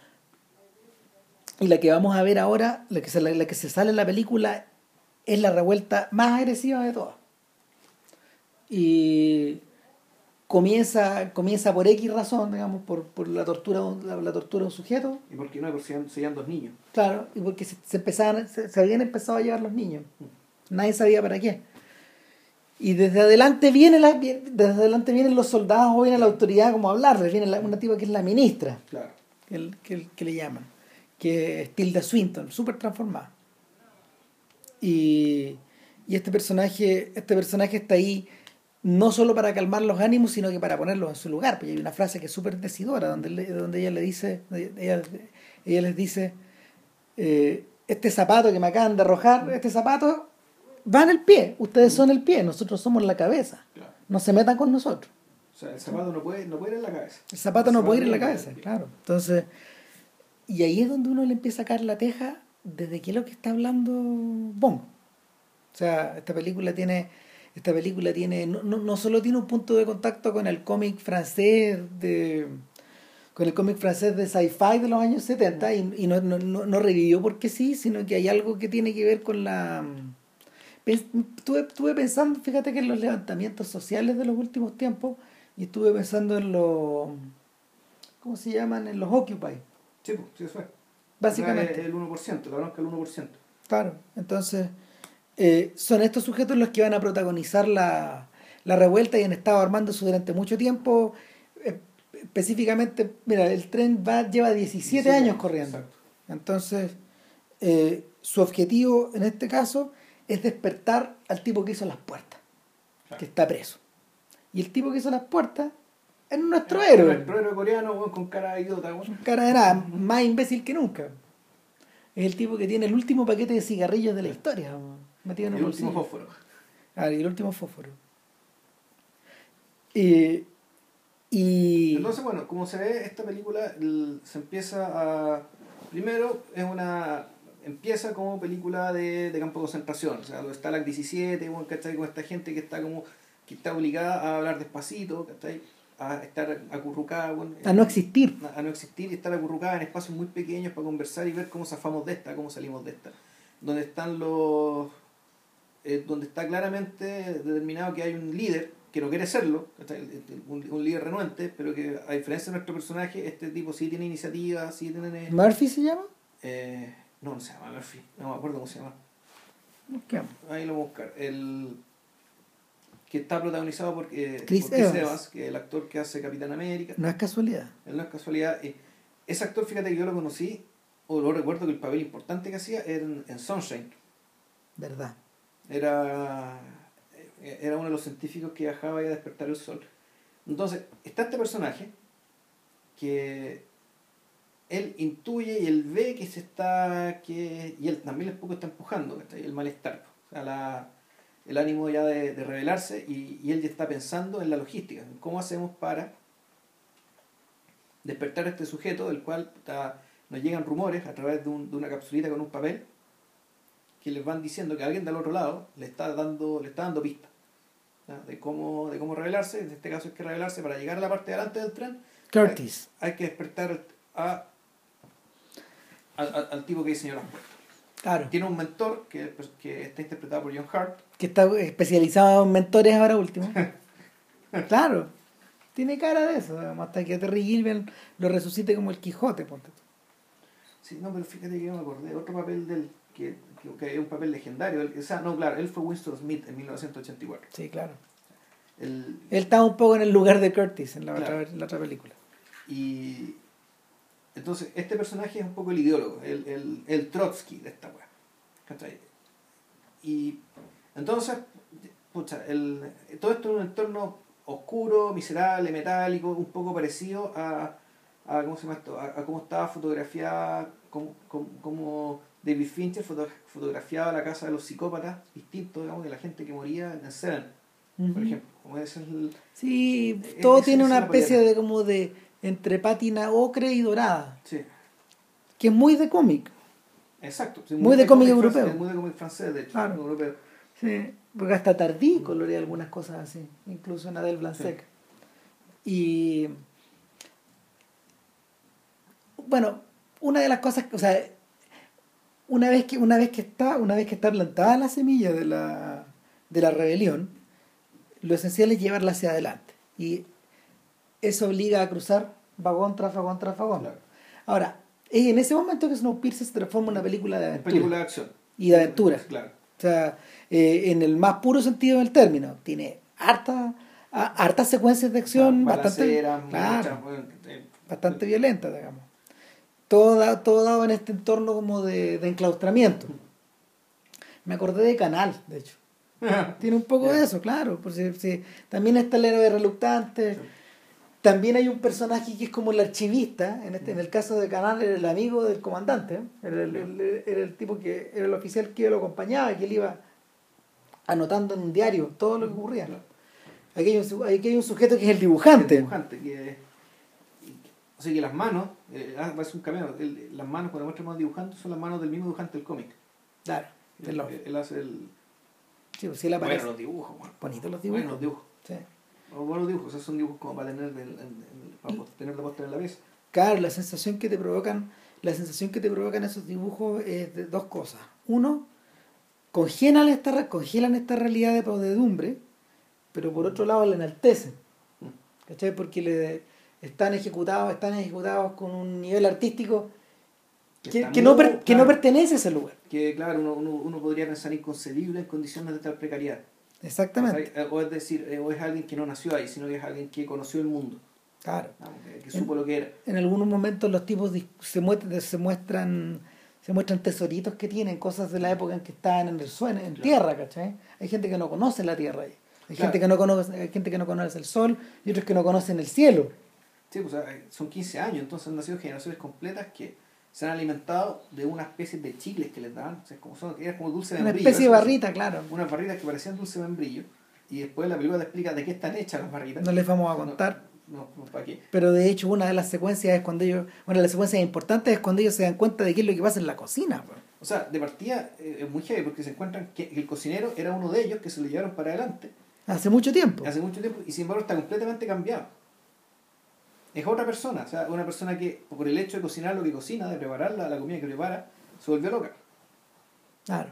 y la que vamos a ver ahora, la que, se, la, la que se sale en la película, es la revuelta más agresiva de todas. Y comienza, comienza por X razón, digamos, por, por la, tortura, de un- la, la tortura de un sujeto, ¿Y por qué no? Porque se dos niños. Claro, y porque se, se empezaban, se, se habían empezado a llevar los niños. Nadie sabía para qué. Y desde adelante viene la, desde adelante vienen los soldados o viene la autoridad como a hablarles, viene la- una tipa que es la ministra, Claro. que, que, que le llaman, que es Tilda Swinton, súper transformada. Y, y este personaje, este personaje está ahí no solo para calmar los ánimos, sino que para ponerlos en su lugar. Porque hay una frase que es súper decidora, donde, donde ella le dice, ella, ella les dice, eh, este zapato que me acaban de arrojar, este zapato va en el pie, ustedes son el pie, nosotros somos la cabeza, no se metan con nosotros. O sea, el zapato no puede, no puede ir en la cabeza. El zapato no El puede ir en la zapato cabeza, claro. Entonces, y ahí es donde uno le empieza a caer la teja desde qué es lo que está hablando Bond. O sea, esta película tiene, esta película tiene, no, no, no solo tiene un punto de contacto con el cómic francés de con el cómic francés de sci-fi de los años 70 y, y no, no, no, no revivió porque sí, sino que hay algo que tiene que ver con la... Estuve, estuve pensando, fíjate que en los levantamientos sociales de los últimos tiempos y estuve pensando en los... ¿Cómo se llaman? En los Occupy. Sí, pues, sí, eso es. Básicamente. El 1%, la bronca del 1%. Claro, entonces eh, son estos sujetos los que van a protagonizar la, la revuelta y han estado armándose durante mucho tiempo. Eh, específicamente, mira, el tren va, lleva 17, años corriendo. Exacto. Entonces, eh, su objetivo en este caso es despertar al tipo que hizo las puertas, Claro. que está preso. Y el tipo que hizo las puertas es nuestro El héroe. héroe coreano, weón, con cara de idiota, weón. Cara de nada, más imbécil que nunca. Es el tipo que tiene el último paquete de cigarrillos de la historia, metido en El el último fósforo. Ah, y el último fósforo. Y, y Entonces, bueno, como se ve, esta película el- se empieza a... Primero, es una... Empieza como película de, de campo de concentración. O sea, lo está la 17, bueno, ¿cachai? Con esta gente que está como... Que está obligada a hablar despacito, ¿cachai? A estar acurrucada, bueno, a no existir. a no existir y estar acurrucada en espacios muy pequeños para conversar y ver cómo zafamos de esta, cómo salimos de esta. Donde están los. eh, donde está claramente determinado que hay un líder que no quiere serlo, un, un líder renuente, pero que a diferencia de nuestro personaje, este tipo sí tiene iniciativa, sí tiene. ¿Murphy se llama? eh, no, no se llama Murphy, no me acuerdo cómo se llama. ¿Qué? Ahí lo voy a buscar. El que está protagonizado por, eh, Chris por Chris Evans. Evans, que es el actor que hace Capitán América. No es casualidad. Él no es casualidad. eh, ese actor, fíjate que yo lo conocí, o lo recuerdo que el papel importante que hacía era en, en Sunshine. ¿Verdad? Era, eh, era uno de los científicos que viajaba a despertar el sol. Entonces, está este personaje que él intuye y él ve que se está. que y él también un poco está empujando el malestar. O sea, la, el ánimo ya de, de rebelarse y, y él ya está pensando en la logística, en cómo hacemos para despertar a este sujeto del cual nos llegan rumores a través de, un- de una capsulita con un papel que les van diciendo que alguien del otro lado le está dando, le está dando pistas de cómo, de cómo revelarse, en este caso es que revelarse para llegar a la parte de delante del tren Curtis. hay que despertar a, al tipo que diseñó las puertas. Claro. Tiene un mentor que, que está interpretado por John Hart, Que está especializado en mentores ahora último. claro. Tiene cara de eso, hasta que Terry Gilliam lo resucite como el Quijote, ponte tú. Sí, no, pero fíjate que yo me acordé, otro papel del que, que, que es un papel legendario. El- o sea, no, claro, él fue Winston Smith en 1984. Sí, claro. El, Él estaba un poco en el lugar de Curtis en la, Claro. otra, en la otra película. y entonces, este personaje es un poco el ideólogo, el, el, el Trotsky de esta weá. ¿Cachai? Y entonces, pucha, el, todo esto es un entorno oscuro, miserable, metálico, un poco parecido a, a ¿cómo se llama esto? A, a cómo estaba fotografiada, cómo, cómo, cómo David Fincher foto- fotografiaba la casa de los psicópatas, distinto, digamos, de la gente que moría en Seven, por Ujú. ejemplo. Como es el, Sí, todo tiene una especie de como de entre pátina ocre y dorada, sí, que es muy de cómic. exacto. sí, Muy de cómic europeo. Muy de cómic francés, de hecho, Claro. europeo. Sí, porque hasta Tardí colorea algunas cosas así, incluso en Adele Blanc Y bueno, una de las cosas, o sea, una vez que una vez que está, una vez que está plantada la semilla de la de la rebelión, lo esencial es llevarla hacia adelante y eso obliga a cruzar vagón tras vagón tras vagón. Claro. Ahora, es en ese momento que Snowpiercer se transforma en una película de aventura película de acción. y de aventura. Claro. O sea, eh, en el más puro sentido del término. Tiene harta, hartas secuencias de acción bastante, claro, eh, bastante violentas, digamos. Todo, todo dado en este entorno como de, de enclaustramiento. Me acordé de Canal, de hecho. Tiene un poco de eso, claro. Por si- si- también está el héroe reluctante. Sí. También hay un personaje que es como el archivista. En, este, en el caso de Canal era el amigo del comandante. Era el, el- era el tipo que era el oficial que lo acompañaba que él iba anotando en un diario todo lo que ocurría. Aquí hay, un, aquí hay un sujeto que es el dibujante. El dibujante, que, Así que las manos, eh, ah, va a ser un cameo, el- las manos cuando muestran dibujando son las manos del mismo dibujante del cómic. Claro, Él, hace el... Sí, pues sí, él aparece. Bueno, los dibujos, bueno. Bonitos los Bueno, dibujos. los dibujos. Sí. O buenos dibujos, sea, son dibujos como para tener, en- para tener de postre en la mesa. Claro, la sensación que te provocan, la sensación que te provocan esos dibujos es de dos cosas. Uno, congelan esta, congelan esta realidad de podedumbre, pero por otro lado la enaltecen. ¿Cachai? Porque le, están ejecutados, están ejecutados con un nivel artístico que, no, que no pertenece a ese lugar. Que claro, uno, uno, uno podría pensar inconcebible en condiciones de tal precariedad. Exactamente. O es decir, eh, o es alguien que no nació ahí, sino que es alguien que conoció el mundo, Claro. ¿no? que, que supo lo que era. En algunos momentos los tipos se muestran, se muestran, se muestran tesoritos que tienen, cosas de la época en que estaban en el suelo, en Claro. tierra, ¿cachai? Hay gente que no conoce la tierra ahí. Hay Claro. gente que no conoce, hay gente que no conoce el sol y otros que no conocen el cielo. Sí, pues, son 15 años, entonces han nacido generaciones completas que se han alimentado de una especie de chicles que les daban, o sea, como son, era como dulce de Una membrillo. especie de barrita, claro. Unas barritas que parecían dulce de membrillo, y después la película te explica de qué están hechas las barritas. No les vamos a contar. No, no, ¿para qué? Pero de hecho una de las secuencias es cuando ellos, bueno, las secuencias importantes es cuando ellos se dan cuenta de qué es lo que pasa en la cocina. O sea, de partida eh, es muy heavy porque se encuentran que el cocinero era uno de ellos que se lo llevaron para adelante Hace mucho tiempo. hace mucho tiempo y sin embargo está completamente cambiado. Es otra persona, o sea, una persona que por el hecho de cocinar lo que cocina, de preparar la, comida que prepara, se volvió loca. Claro.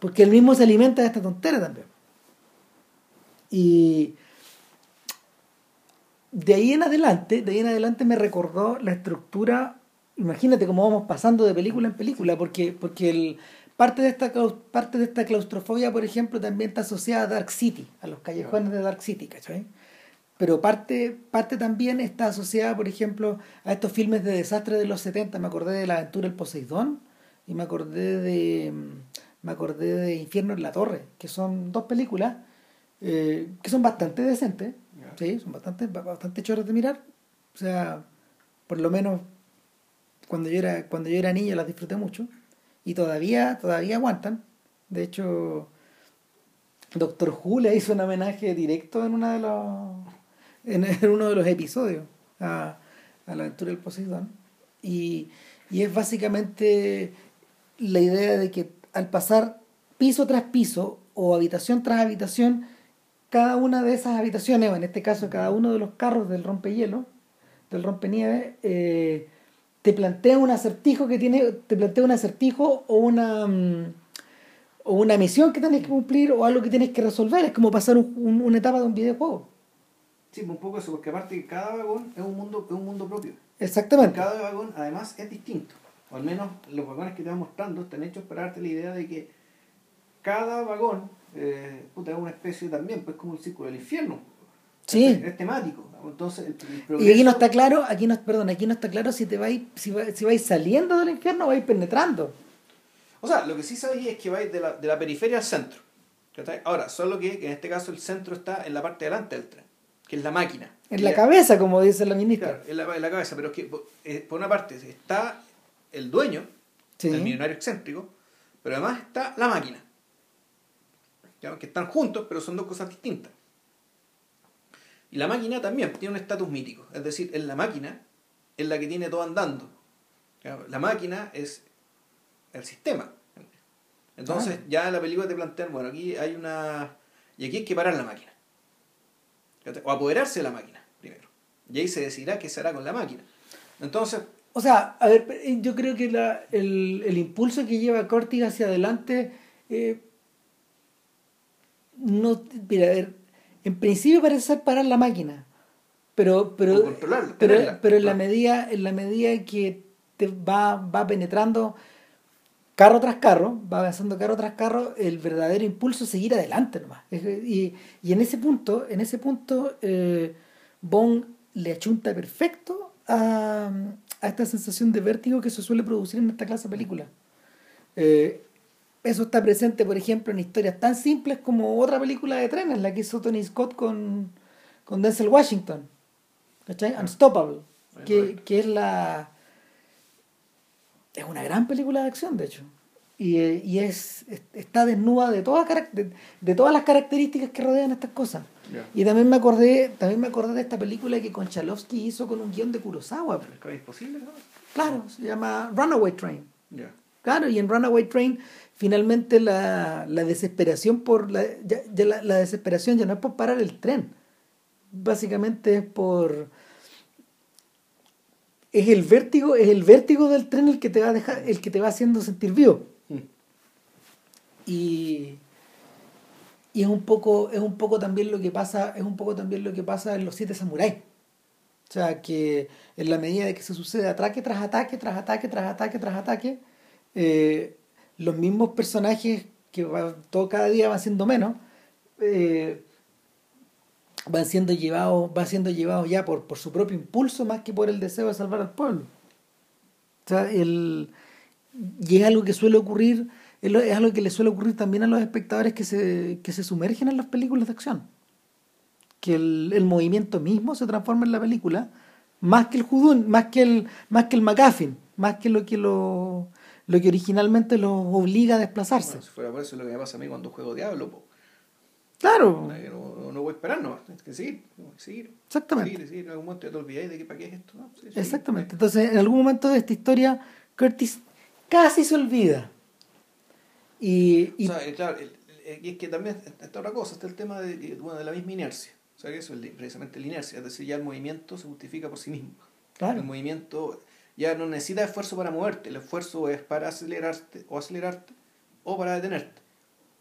Porque él mismo se alimenta de esta tontera también. Y de ahí en adelante, de ahí en adelante me recordó la estructura, imagínate cómo vamos pasando de película en película, porque, porque el, parte, de esta, parte de esta claustrofobia, por ejemplo, también está asociada a Dark City, a los callejones de Dark City, ¿cachai? Pero parte, parte también está asociada, por ejemplo, a estos filmes de desastre de los 70. Me acordé de La aventura del Poseidón y me acordé de me acordé de Infierno en la Torre, que son dos películas eh, que son bastante decentes, sí, son bastante, bastante choras de mirar. O sea, por lo menos cuando yo era, cuando yo era niño las disfruté mucho. Y todavía, todavía aguantan. De hecho, Doctor Who le hizo un homenaje directo en una de los en, uno de los episodios a, a la aventura del Poseidón. Y, y es básicamente la idea de que al pasar piso tras piso o habitación tras habitación, cada una de esas habitaciones, o en este caso cada uno de los carros del rompehielo, del rompenieve, eh, te plantea un acertijo que tiene, te plantea un acertijo o una mm, o una misión que tienes que cumplir o algo que tienes que resolver. Es como pasar un- un- una etapa de un videojuego. Sí, un poco eso, porque aparte que cada vagón es un mundo, es un mundo propio. Exactamente. Cada vagón además es distinto. O al menos los vagones que te van mostrando están hechos para darte la idea de que cada vagón eh, puta, es una especie también, pues como el círculo del infierno. Sí. Es, es temático. Entonces, el, el Y aquí no está claro, aquí no, perdón, aquí no está claro si te vais, si vais, si vais saliendo del infierno o vais penetrando. O sea, lo que sí sabéis es que vais de la, de la periferia al centro. Ahora, solo que, que en este caso el centro está en la parte de delante del tren, que es la máquina. En la cabeza, como dice la ministra. Claro, en la, en la cabeza, pero es que eh, por una parte está el dueño, Sí. el millonario excéntrico, pero además está la máquina. ¿ya? Que están juntos, pero son dos cosas distintas. Y la máquina también tiene un estatus mítico, es decir, es la máquina es la que tiene todo andando. ¿ya? La máquina es el sistema. Entonces, Ah. ya la película te plantean, bueno, aquí hay una. Y aquí hay que parar la máquina. O apoderarse de la máquina primero. Y ahí se decidirá qué se hará con la máquina. Entonces, O sea, a ver, eh, yo creo que la, el, el impulso que lleva Corti hacia adelante, eh, no, mira, a ver, en principio parece ser parar la máquina, pero, pero, pero, en la medida, en la medida que te va, va penetrando carro tras carro, va avanzando carro tras carro, el verdadero impulso es seguir adelante nomás. Y, y en ese punto, en ese punto, eh, Bond le achunta perfecto a, a esta sensación de vértigo que se suele producir en esta clase de películas. Eh, eso está presente, por ejemplo, en historias tan simples como otra película de trenes, la que hizo Tony Scott con, con Denzel Washington. ¿Cachai? Unstoppable. Que, que es la. Es una gran película de acción, de hecho. Y, eh, y es, es- está desnuda de, toda, carac- de, de todas las características que rodean estas cosas. Y también me acordé, también me acordé de esta película que Konchalovsky hizo con un guion de Kurosawa. ¿Es posible? No? Claro, se llama Runaway Train. Claro, y en Runaway Train finalmente la, la desesperación por la, ya, la, la, desesperación ya no es por parar el tren. Básicamente es por es el vértigo, es el vértigo del tren el que te va a dejar, el que te va haciendo sentir vivo. Mm. Y y es un poco es un poco también lo que pasa es un poco también lo que pasa en los siete samuráis o sea que en la medida de que se sucede ataque tras ataque tras ataque tras ataque tras ataque eh, los mismos personajes que va, todo cada día van siendo menos eh, van siendo llevados van siendo llevados ya por, por su propio impulso más que por el deseo de salvar al pueblo o sea el y es algo que suele ocurrir es algo que le suele ocurrir también a los espectadores que se, que se sumergen en las películas de acción. Que el, el movimiento mismo se transforma en la película, más que el judún, más que el, más que el McGuffin, más que lo que lo, lo que originalmente los obliga a desplazarse. si fuera por eso lo que me pasa a mí cuando juego Diablo, Claro. No, no, voy a esperar, no, tienes que seguir, seguir. Exactamente. Seguir, seguir. En algún momento te olvidáis de que para qué es esto. ¿no? Exactamente. Entonces, en algún momento de esta historia, Curtis casi se olvida y, y... claro, y es que también está otra cosa, está el tema de, bueno, de la misma inercia. O sea, que eso es precisamente la inercia, es decir, ya el movimiento se justifica por sí mismo. El movimiento ya no necesita esfuerzo para moverte, el esfuerzo es para acelerarte o acelerarte o para detenerte.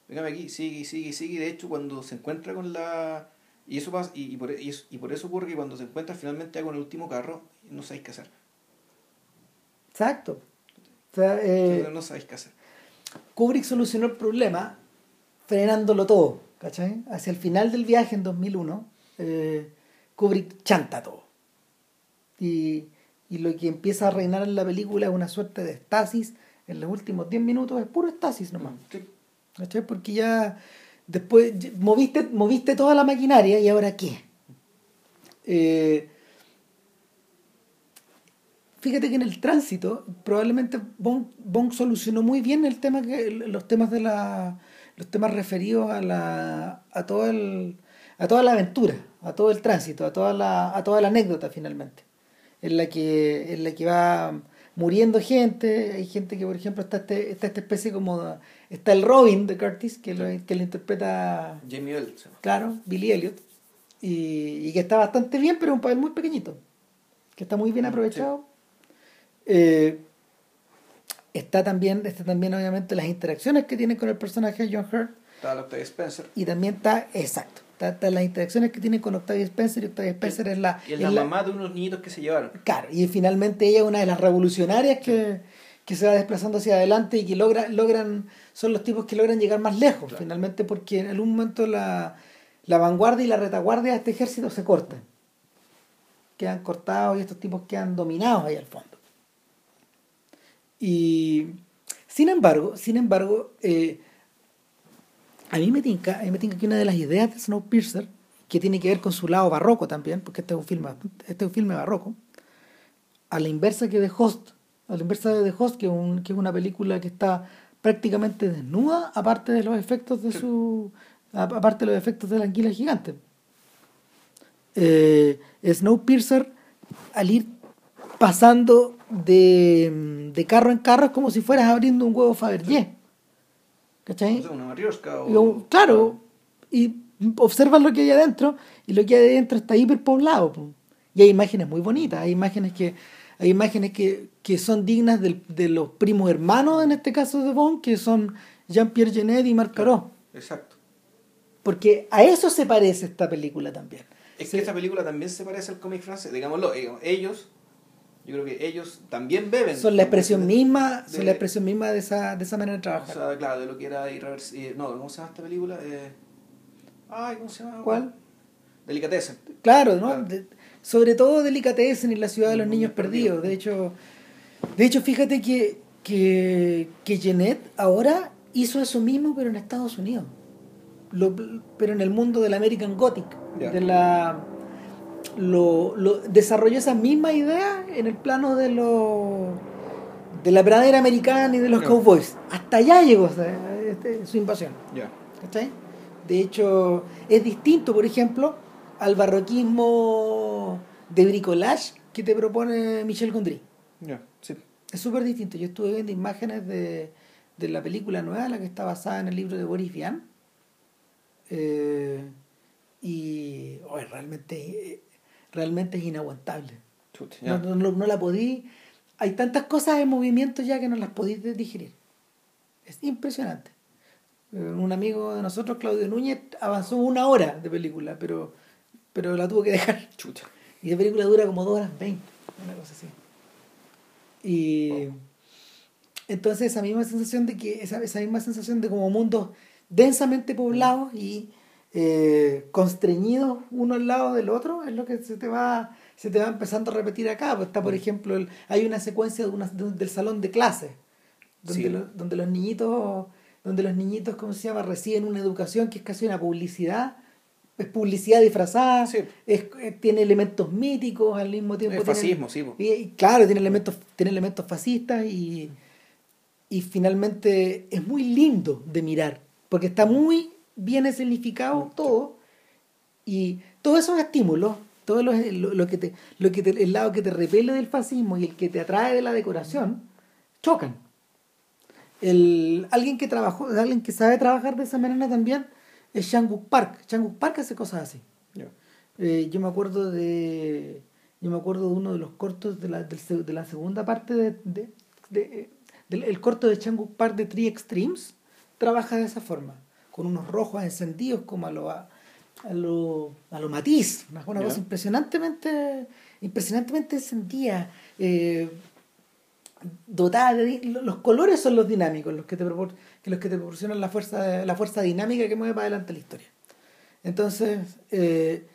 Fíjame aquí, sigue, sigue, sigue. De hecho, cuando se encuentra con la. Y eso pasa, y, por, y, y, por, eso ocurre que cuando se encuentra finalmente con el último carro, no sabéis qué hacer. Exacto. O sea, eh, no sabéis qué hacer. Kubrick solucionó el problema frenándolo todo, ¿cachai? Hacia el final del viaje en 2001, eh, Kubrick chanta todo. Y, y, lo que empieza a reinar en la película es una suerte de estasis. En los últimos 10 minutos es puro estasis nomás. ¿Cachai? Porque ya después moviste, moviste toda la maquinaria y ahora qué. Eh, fíjate que en el tránsito probablemente Bong, solucionó muy bien el tema que los temas de la los temas referidos a la a todo el a toda la aventura a todo el tránsito a toda la a toda la anécdota finalmente en la que en la que va muriendo gente. Hay gente que por ejemplo está este, está esta especie como está el Robin de Curtis que lo, que lo interpreta Jamie Elliott claro Billy Elliot. Y, y, que está bastante bien pero es un papel muy pequeñito que está muy bien aprovechado. Eh, está también, está también obviamente las interacciones que tiene con el personaje de John Hurt. Está Octavia Spencer. Y también está, exacto, está, las interacciones que tiene con Octavia Spencer y Octavia Spencer es la... Y es la, mamá de unos niñitos que se llevaron. Claro, y finalmente ella es una de las revolucionarias que, que se va desplazando hacia adelante y que logra, logran, son los tipos que logran llegar más lejos, finalmente porque en algún momento la, la vanguardia y la retaguardia de este ejército se cortan. Quedan cortados y estos tipos quedan dominados ahí al fondo. Y sin embargo, sin embargo, eh, a mí me tinca, a mí me tinca que una de las ideas de Snowpiercer, que tiene que ver con su lado barroco también, porque este es un filme, este es un filme barroco, a la inversa que de Host, a la inversa de The Host, que, un, que es una película que está prácticamente desnuda, aparte de los efectos de su. aparte de los efectos de la anguila gigante. Eh, Snowpiercer, al ir pasando de, de, carro en carro es como si fueras abriendo un huevo Fabergé. ¿Cachai? Una claro, y observas lo que hay adentro y lo que hay adentro está hiperpoblado. Y hay imágenes muy bonitas, hay imágenes que hay imágenes que, que son dignas de, de, los primos hermanos, en este caso de Bond, que son Jean-Pierre Genet y Marc Caro. Exacto. Porque a eso se parece esta película también. Es que esta película también se parece al cómic francés, digámoslo, ellos yo creo que ellos también beben. Son la expresión misma, son la expresión misma de esa, de esa manera de trabajar. O sea, claro, de lo que era irreversible. No, ¿cómo se llama esta película? Eh, ay, ¿cómo se llama? ¿Cuál? Delicatessen. Claro, ¿no? sobre todo Delicatessen y la ciudad de los niños perdidos. De hecho, de hecho fíjate que, que, que Jeanette ahora hizo eso mismo, pero en Estados Unidos. Lo, pero en el mundo del American Gothic. De la lo, lo, desarrolló esa misma idea en el plano de lo, de la pradera americana y de los cowboys. Hasta allá llegó este, su invasión. Yeah. De hecho, es distinto, por ejemplo, al barroquismo de bricolage que te propone Michel Gondry. Ya, sí. Es súper distinto. Yo estuve viendo imágenes de, de la película nueva, la que está basada en el libro de Boris Vian. Eh, y oh, realmente, realmente es inaguantable. No, no, la podí. Hay tantas cosas en movimiento ya que no las podéis digerir. Es impresionante. Eh, Un amigo de nosotros, Claudio Núñez, avanzó una hora de película, pero, pero la tuvo que dejar. Chucha. Y la película dura como 2 horas 20, una cosa así. Y entonces esa misma sensación de que, esa, esa misma sensación de como mundos densamente poblados y eh, constreñidos uno al lado del otro, es lo que se te va, se te va empezando a repetir acá. Pues está, por ejemplo, el- hay una secuencia de una- de un- del salón de clases, donde, Sí. lo- donde los niñitos, donde los niñitos, ¿cómo se llama?, reciben una educación que es casi una publicidad, es publicidad disfrazada, Sí. es- eh, tiene elementos míticos al mismo tiempo. Es tiene- fascismo, sí, y claro, tiene elementos, tiene elementos fascistas y, y finalmente es muy lindo de mirar, porque está muy bien escenificado todo y todos esos estímulos, todo lo, lo- lo que te, lo que te- el lado que te repele del fascismo y el que te atrae de la decoración, chocan. El, alguien que trabajó, alguien que sabe trabajar de esa manera también es Shanguk Park. Shanguk Park hace cosas así. Eh, yo me acuerdo de yo me acuerdo de uno de los cortos de la, de la segunda parte de, de- de- del el corto de Changuk Park de Three Extremes trabaja de esa forma con unos rojos encendidos como a lo a, a lo a lo matiz una, cosa impresionantemente impresionantemente encendida eh, dotada de los colores son los dinámicos los que te que los que te proporcionan la fuerza la fuerza dinámica que mueve para adelante la historia entonces eh,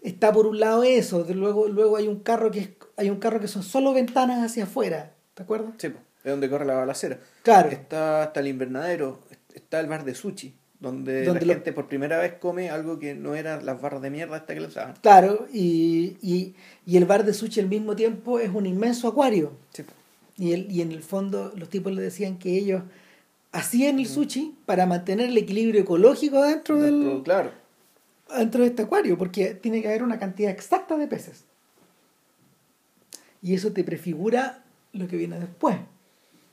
está por un lado eso de luego luego hay un carro que es- hay un carro que son solo ventanas hacia afuera ¿te acuerdas? Sí. Es donde corre la balacera. claro Está hasta el invernadero, está el bar de sushi, donde, Donde la lo- gente por primera vez come algo que no eran las barras de mierda hasta que le usaban. claro y, y, y el bar de sushi al mismo tiempo es un inmenso acuario Sí, y, el, y en el fondo los tipos le decían que ellos hacían el sushi para mantener el equilibrio ecológico dentro del claro. dentro de este acuario, porque tiene que haber una cantidad exacta de peces. Y eso te prefigura lo que viene después.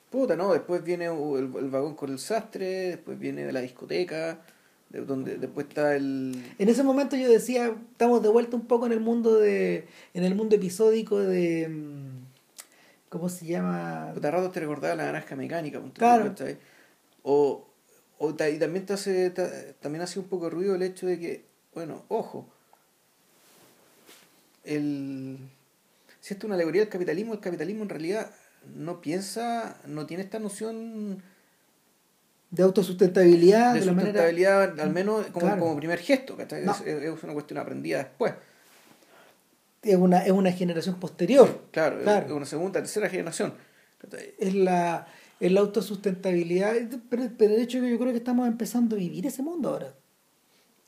Puta, no, después viene el, el vagón con el sastre, después viene la discoteca, de donde después está el... En ese momento yo decía, estamos de vuelta un poco en el mundo de en el mundo episódico de mm, ¿cómo se llama? Puta, rato te recordaba la naranja mecánica. Claro. ¿cachai? O, o y también te hace ta- también hace un poco de ruido el hecho de que, bueno, ojo, el si esto es una alegoría del capitalismo, el capitalismo en realidad no piensa, no tiene esta noción de autosustentabilidad de de, la manera sustentabilidad, al menos como, Claro. como primer gesto, ¿cachai? No. Es, es una cuestión aprendida después. es una es una generación posterior. Claro, Claro. es una segunda, tercera generación. Es la es la autosustentabilidad, pero, pero de hecho yo creo que estamos empezando a vivir ese mundo ahora.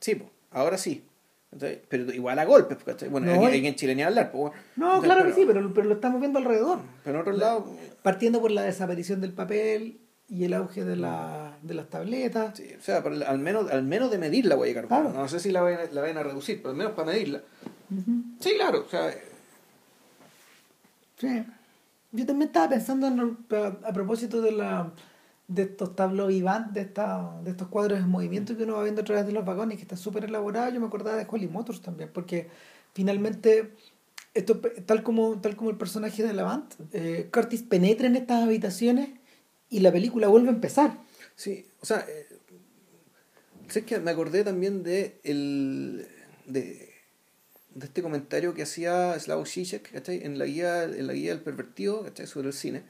Sí, ahora sí. ¿Cachai? Pero igual a golpes, ¿cachai? Bueno, No, en Chile ni hablar, pues, bueno. No, ¿cachai? claro pero, que sí, pero, pero lo estamos viendo alrededor. Pero en otro lado, Partiendo por la desaparición del papel y el auge de, la, de las tabletas. sí, o sea, por- al menos, al menos de medir la huella de carbono. Claro. No sé si la vayan, a- la vayan a reducir, pero al menos para medirla. Sí, claro, o sea, Sí. Yo también estaba pensando en, a, a propósito de la de estos tableaux vivants, de, esta, de estos cuadros en movimiento que uno va viendo a través de los vagones, que están súper elaborados. Yo me acordaba de Holly Motors también, porque finalmente, esto tal como, tal como el personaje de Lavant, eh, Curtis penetra en estas habitaciones y la película vuelve a empezar. sí, o sea, eh, sé que me acordé también de el de, de este comentario que hacía Slavoj Žižek. En la guía, en la guía del pervertido, ¿cachai? sobre el cine,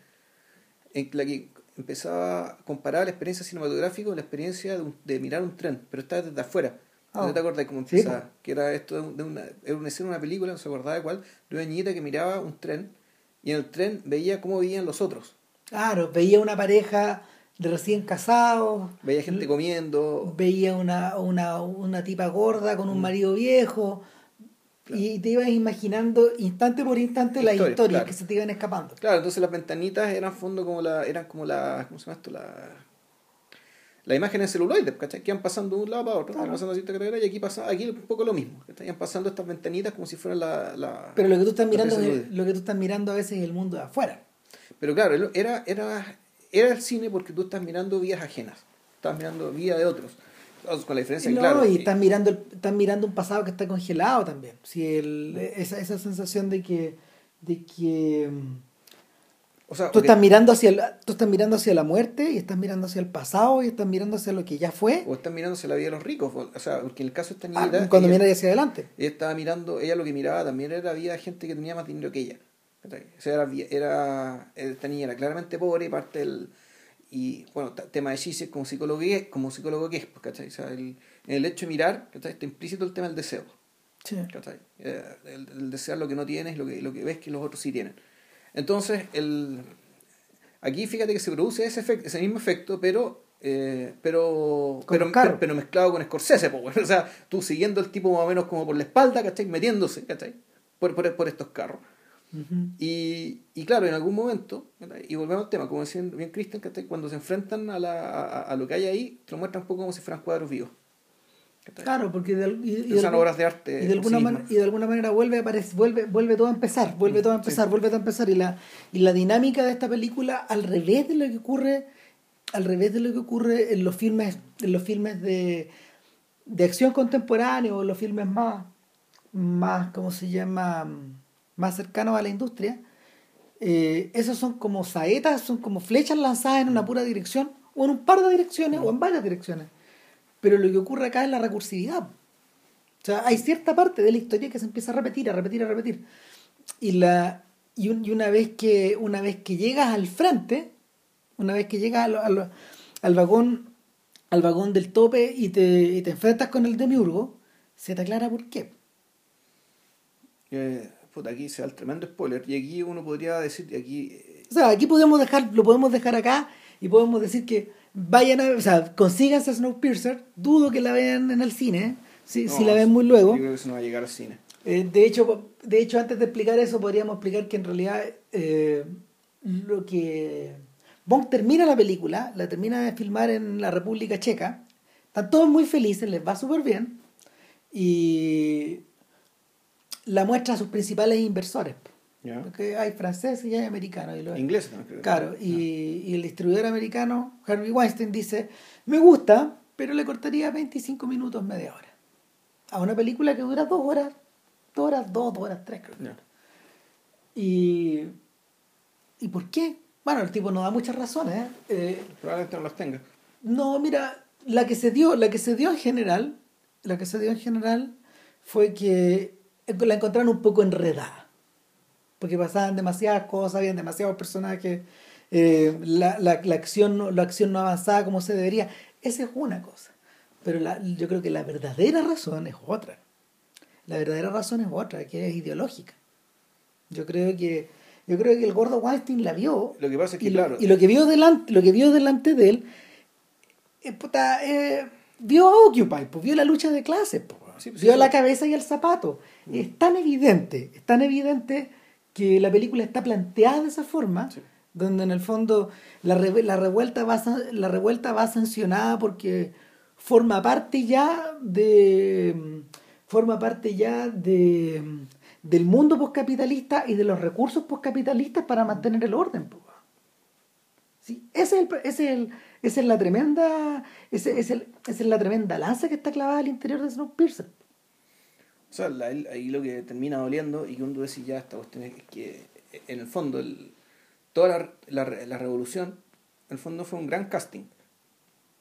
en la que empezaba a comparar la experiencia cinematográfica con la experiencia de, un- de mirar un tren, pero estaba desde afuera. Ah. ¿No te acordás cómo Sí, empezaba? po. que era esto de, un- de una, era una escena de una película, no se acordaba de cuál, de una niñita que miraba un tren y en el tren veía cómo vivían los otros. Claro, veía una pareja de recién casados, Veía gente comiendo, veía una, una, una tipa gorda con un Mm. marido viejo y te ibas imaginando instante por instante las Historia, historias claro. que se te iban escapando. Claro, entonces las ventanitas eran fondo como la, eran como la, ¿cómo se llama esto? La, la imagen en celuloide, ¿cachai? Que van pasando de un lado para otro, van pasando cierta categoría y aquí pasa, aquí un poco lo mismo, ¿cachai? Van pasando estas ventanitas como si fueran la, la Pero lo que tú estás mirando, es- lo que tú estás mirando a veces es el mundo de afuera. Pero claro, era, era, era el cine porque tú estás mirando vidas ajenas, estás mirando vida de otros. Con la diferencia, No, claro. y estás mirando, el- estás mirando un pasado que está congelado también. Si el, esa, esa sensación de que, de que o sea, tú porque- estás mirando hacia el- tú estás mirando hacia la muerte y estás mirando hacia el pasado y estás mirando hacia lo que ya fue o estás mirándose la vida de los ricos, o sea, porque en el caso de esta ah, niñita, cuando miras hacia adelante. ella estaba mirando, ella lo que miraba también era la vida de gente que tenía más dinero que ella. O sea, era, era, esta niña era claramente pobre y parte del, y bueno, tema de Gise como psicólogo que es, como psicólogo que es, ¿cachai? O sea, el, en el hecho de mirar, ¿cachai? Está implícito el tema del deseo. Sí. ¿cachai? Eh, El, el desear lo que no tienes, lo que, lo que ves que los otros sí tienen. Entonces, el, aquí fíjate que se produce ese, efecto, ese mismo efecto, pero eh, pero, pero, pero, pero mezclado con Scorsese, pues, bueno. o sea, tú siguiendo el tipo más o menos como por la espalda, ¿cachai? Metiéndose, ¿cachai? Por, por, por estos carros. Y, y claro, en algún momento, y volvemos al tema, como decía bien Christian, ¿cachai? cuando se enfrentan a, la, a, a lo que hay ahí, te lo muestran un poco como si fueran cuadros vivos. Claro, porque de, y, y de obras de arte. y de alguna sí man- y de alguna manera vuelve a aparecer, vuelve, vuelve todo a empezar, vuelve todo a empezar, vuelve todo a empezar y la y la dinámica de esta película al revés de lo que ocurre al revés de lo que ocurre en los filmes en los filmes de, de acción contemporánea o los filmes más más cómo se llama más cercanos a la industria eh, esos son como saetas son como flechas lanzadas en una pura dirección o en un par de direcciones o en varias direcciones pero lo que ocurre acá es la recursividad o sea, hay cierta parte de la historia que se empieza a repetir, a repetir, a repetir. Y la y, un- y una vez que una vez que llegas al frente, una vez que llegas al, al- al vagón al vagón del tope y te, y te enfrentas con el demiurgo, se te aclara por qué. Eh, puta, aquí se da el tremendo spoiler. Y aquí uno podría decir, aquí O sea, aquí podemos dejar, lo podemos dejar acá y podemos decir que vayan a, o sea, consíganse Snowpiercer, dudo que la vean en el cine, si, no, si la ven muy luego. Yo creo que eso no va a llegar al cine. Eh, de, hecho, de hecho, antes de explicar eso, podríamos explicar que en realidad eh, lo que Bong termina la película, la termina de filmar en la República Checa, están todos muy felices, les va súper bien, y la muestra a sus principales inversores, porque hay franceses y hay americanos. Y los- Inglés también creo. Claro, y, y el distribuidor americano, Harvey Weinstein, dice, me gusta, pero le cortaría 25 minutos, media hora. A una película que dura dos horas, dos horas, dos, dos horas, tres, creo. Y, ¿Y por qué? Bueno, el tipo no da muchas razones. ¿eh? Eh, Probablemente no los tenga. no, mira, la que se dio, la que se dio en general, la que se dio en general fue que la encontraron un poco enredada. Porque pasaban demasiadas cosas, habían demasiados personajes, eh, la, la, la acción no, la acción no avanzaba como se debería. Esa es una cosa. Pero la, yo creo que la verdadera razón es otra. La verdadera razón es otra, que es ideológica. Yo creo que, yo creo que el gordo Weinstein la vio Lo que pasa es que, y, lo- claro, y lo que vio delante, lo que vio delante de él, eh, puta, eh, vio a Occupy, pues, vio la lucha de clases, pues, Sí, pues, vio sí, la sí. cabeza y el zapato. Es tan evidente, es tan evidente que la película está planteada de esa forma, Sí. donde en el fondo la, re- la revuelta va la revuelta va sancionada porque forma parte ya de forma parte ya de del mundo poscapitalista y de los recursos poscapitalistas para mantener el orden. Sí, ese es el, ese es el- esa es la tremenda ese, es el- esa es la tremenda lanza que está clavada al interior de Snowpiercer. O sea, la- ahí lo que termina doliendo y que uno decir ya esta cuestión es que en el fondo el, toda la, la, la revolución en el fondo fue un gran casting.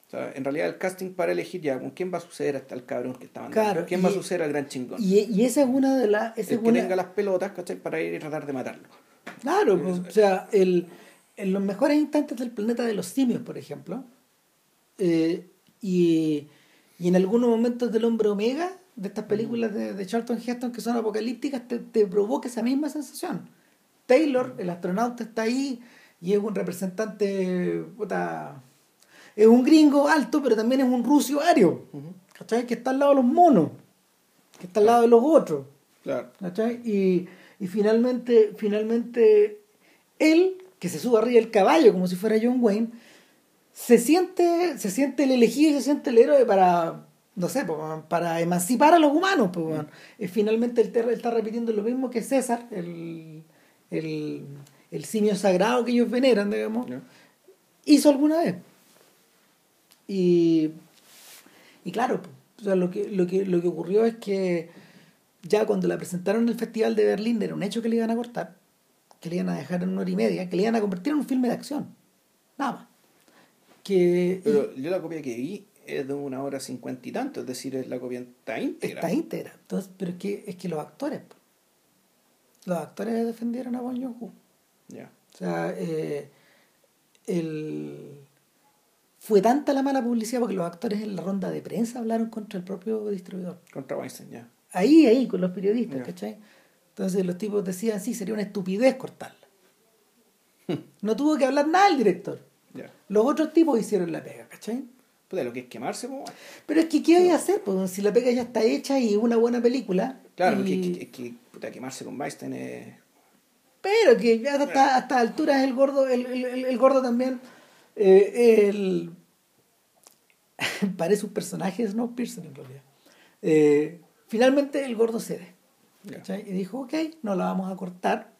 O sea, en realidad el casting para elegir ya con quién va a suceder hasta el cabrón que está mandando. Claro, quién va a y- suceder al gran chingón. Y, y esa es una de las el es que tenga las pelotas, ¿cachai? Para ir y tratar de matarlo. Claro, pues, es. o sea, el, en los mejores instantes del planeta de los simios, por ejemplo, eh, y, y en algunos momentos del hombre omega, de estas películas de, de Charlton Heston que son apocalípticas, te, te provoca esa misma sensación. Taylor, el astronauta, está ahí y es un representante, puta, es un gringo alto, pero también es un ruso ario, ¿cachai? Que está al lado de los monos, que está al lado de los otros. Claro. ¿cachai? Y, y finalmente, finalmente, él, que se sube arriba del caballo como si fuera John Wayne, se siente, se siente el elegido y se siente el héroe para, no sé, para emancipar a los humanos. Pues, finalmente él, está repitiendo lo mismo que César, el, el, el simio sagrado que ellos veneran, digamos, hizo alguna vez. Y, y claro, lo, que, lo, que, lo que ocurrió es que ya cuando la presentaron en el Festival de Berlín era un hecho que le iban a cortar, que le iban a dejar en una hora y media, que le iban a convertir en un filme de acción. Nada más. Que, Pero yo la copia que vi es de una hora cincuenta y tanto, es decir, es la copia está íntegra. Está íntegra. Entonces, pero es que, es que los actores, los actores defendieron a Bon joon Ya. O sea, eh, el... fue tanta la mala publicidad porque los actores en la ronda de prensa hablaron contra el propio distribuidor. Contra Weinstein, ya. Ahí, ahí, con los periodistas, ¿cachai? Entonces los tipos decían, sí, sería una estupidez cortarla. no tuvo que hablar nada el director. Los otros tipos hicieron la pega, ¿cachai? Pues lo que es quemarse, pues. Pero es que, ¿qué voy a hacer? Pues, si la pega ya está hecha y es una buena película. Claro, es que, puta, quemarse con Weinstein es. Pero que ya hasta, hasta alturas el gordo, el, el, el gordo también. Eh, el... parece un personaje de Snowpiercer en realidad. Eh, finalmente el gordo cede. Y dijo, ok, no la vamos a cortar,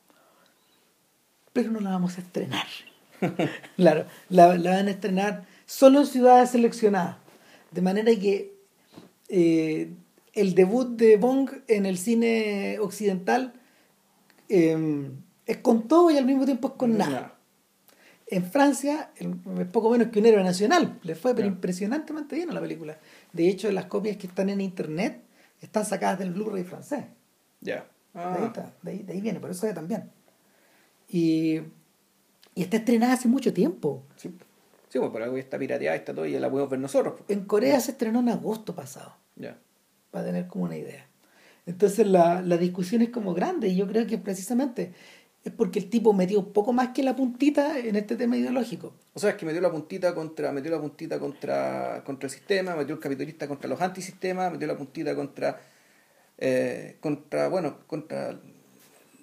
pero no la vamos a estrenar. claro, la, van a estrenar solo en ciudades seleccionadas. De manera que eh, el debut de Bong en el cine occidental em, es con todo y al mismo tiempo es con nada. En Francia es poco menos que un héroe nacional. Le fue pero impresionantemente bien a la película. De hecho, las copias que están en internet están sacadas del Blu-ray francés. Ya. De, ahí ah. de, ahí viene, por eso también. Y y está estrenada hace mucho tiempo. Sí, sí pues por algo está pirateada, está todo y la podemos ver nosotros. Pues. En Corea se estrenó en agosto pasado. Ya. Para tener como una idea. Entonces la, la discusión es como grande y yo creo que precisamente es porque el tipo metió un poco más que la puntita en este tema ideológico. O sea, es que metió la puntita contra, metió la puntita contra, contra el sistema, metió el capitalista contra los antisistemas, metió la puntita contra, eh, contra bueno, contra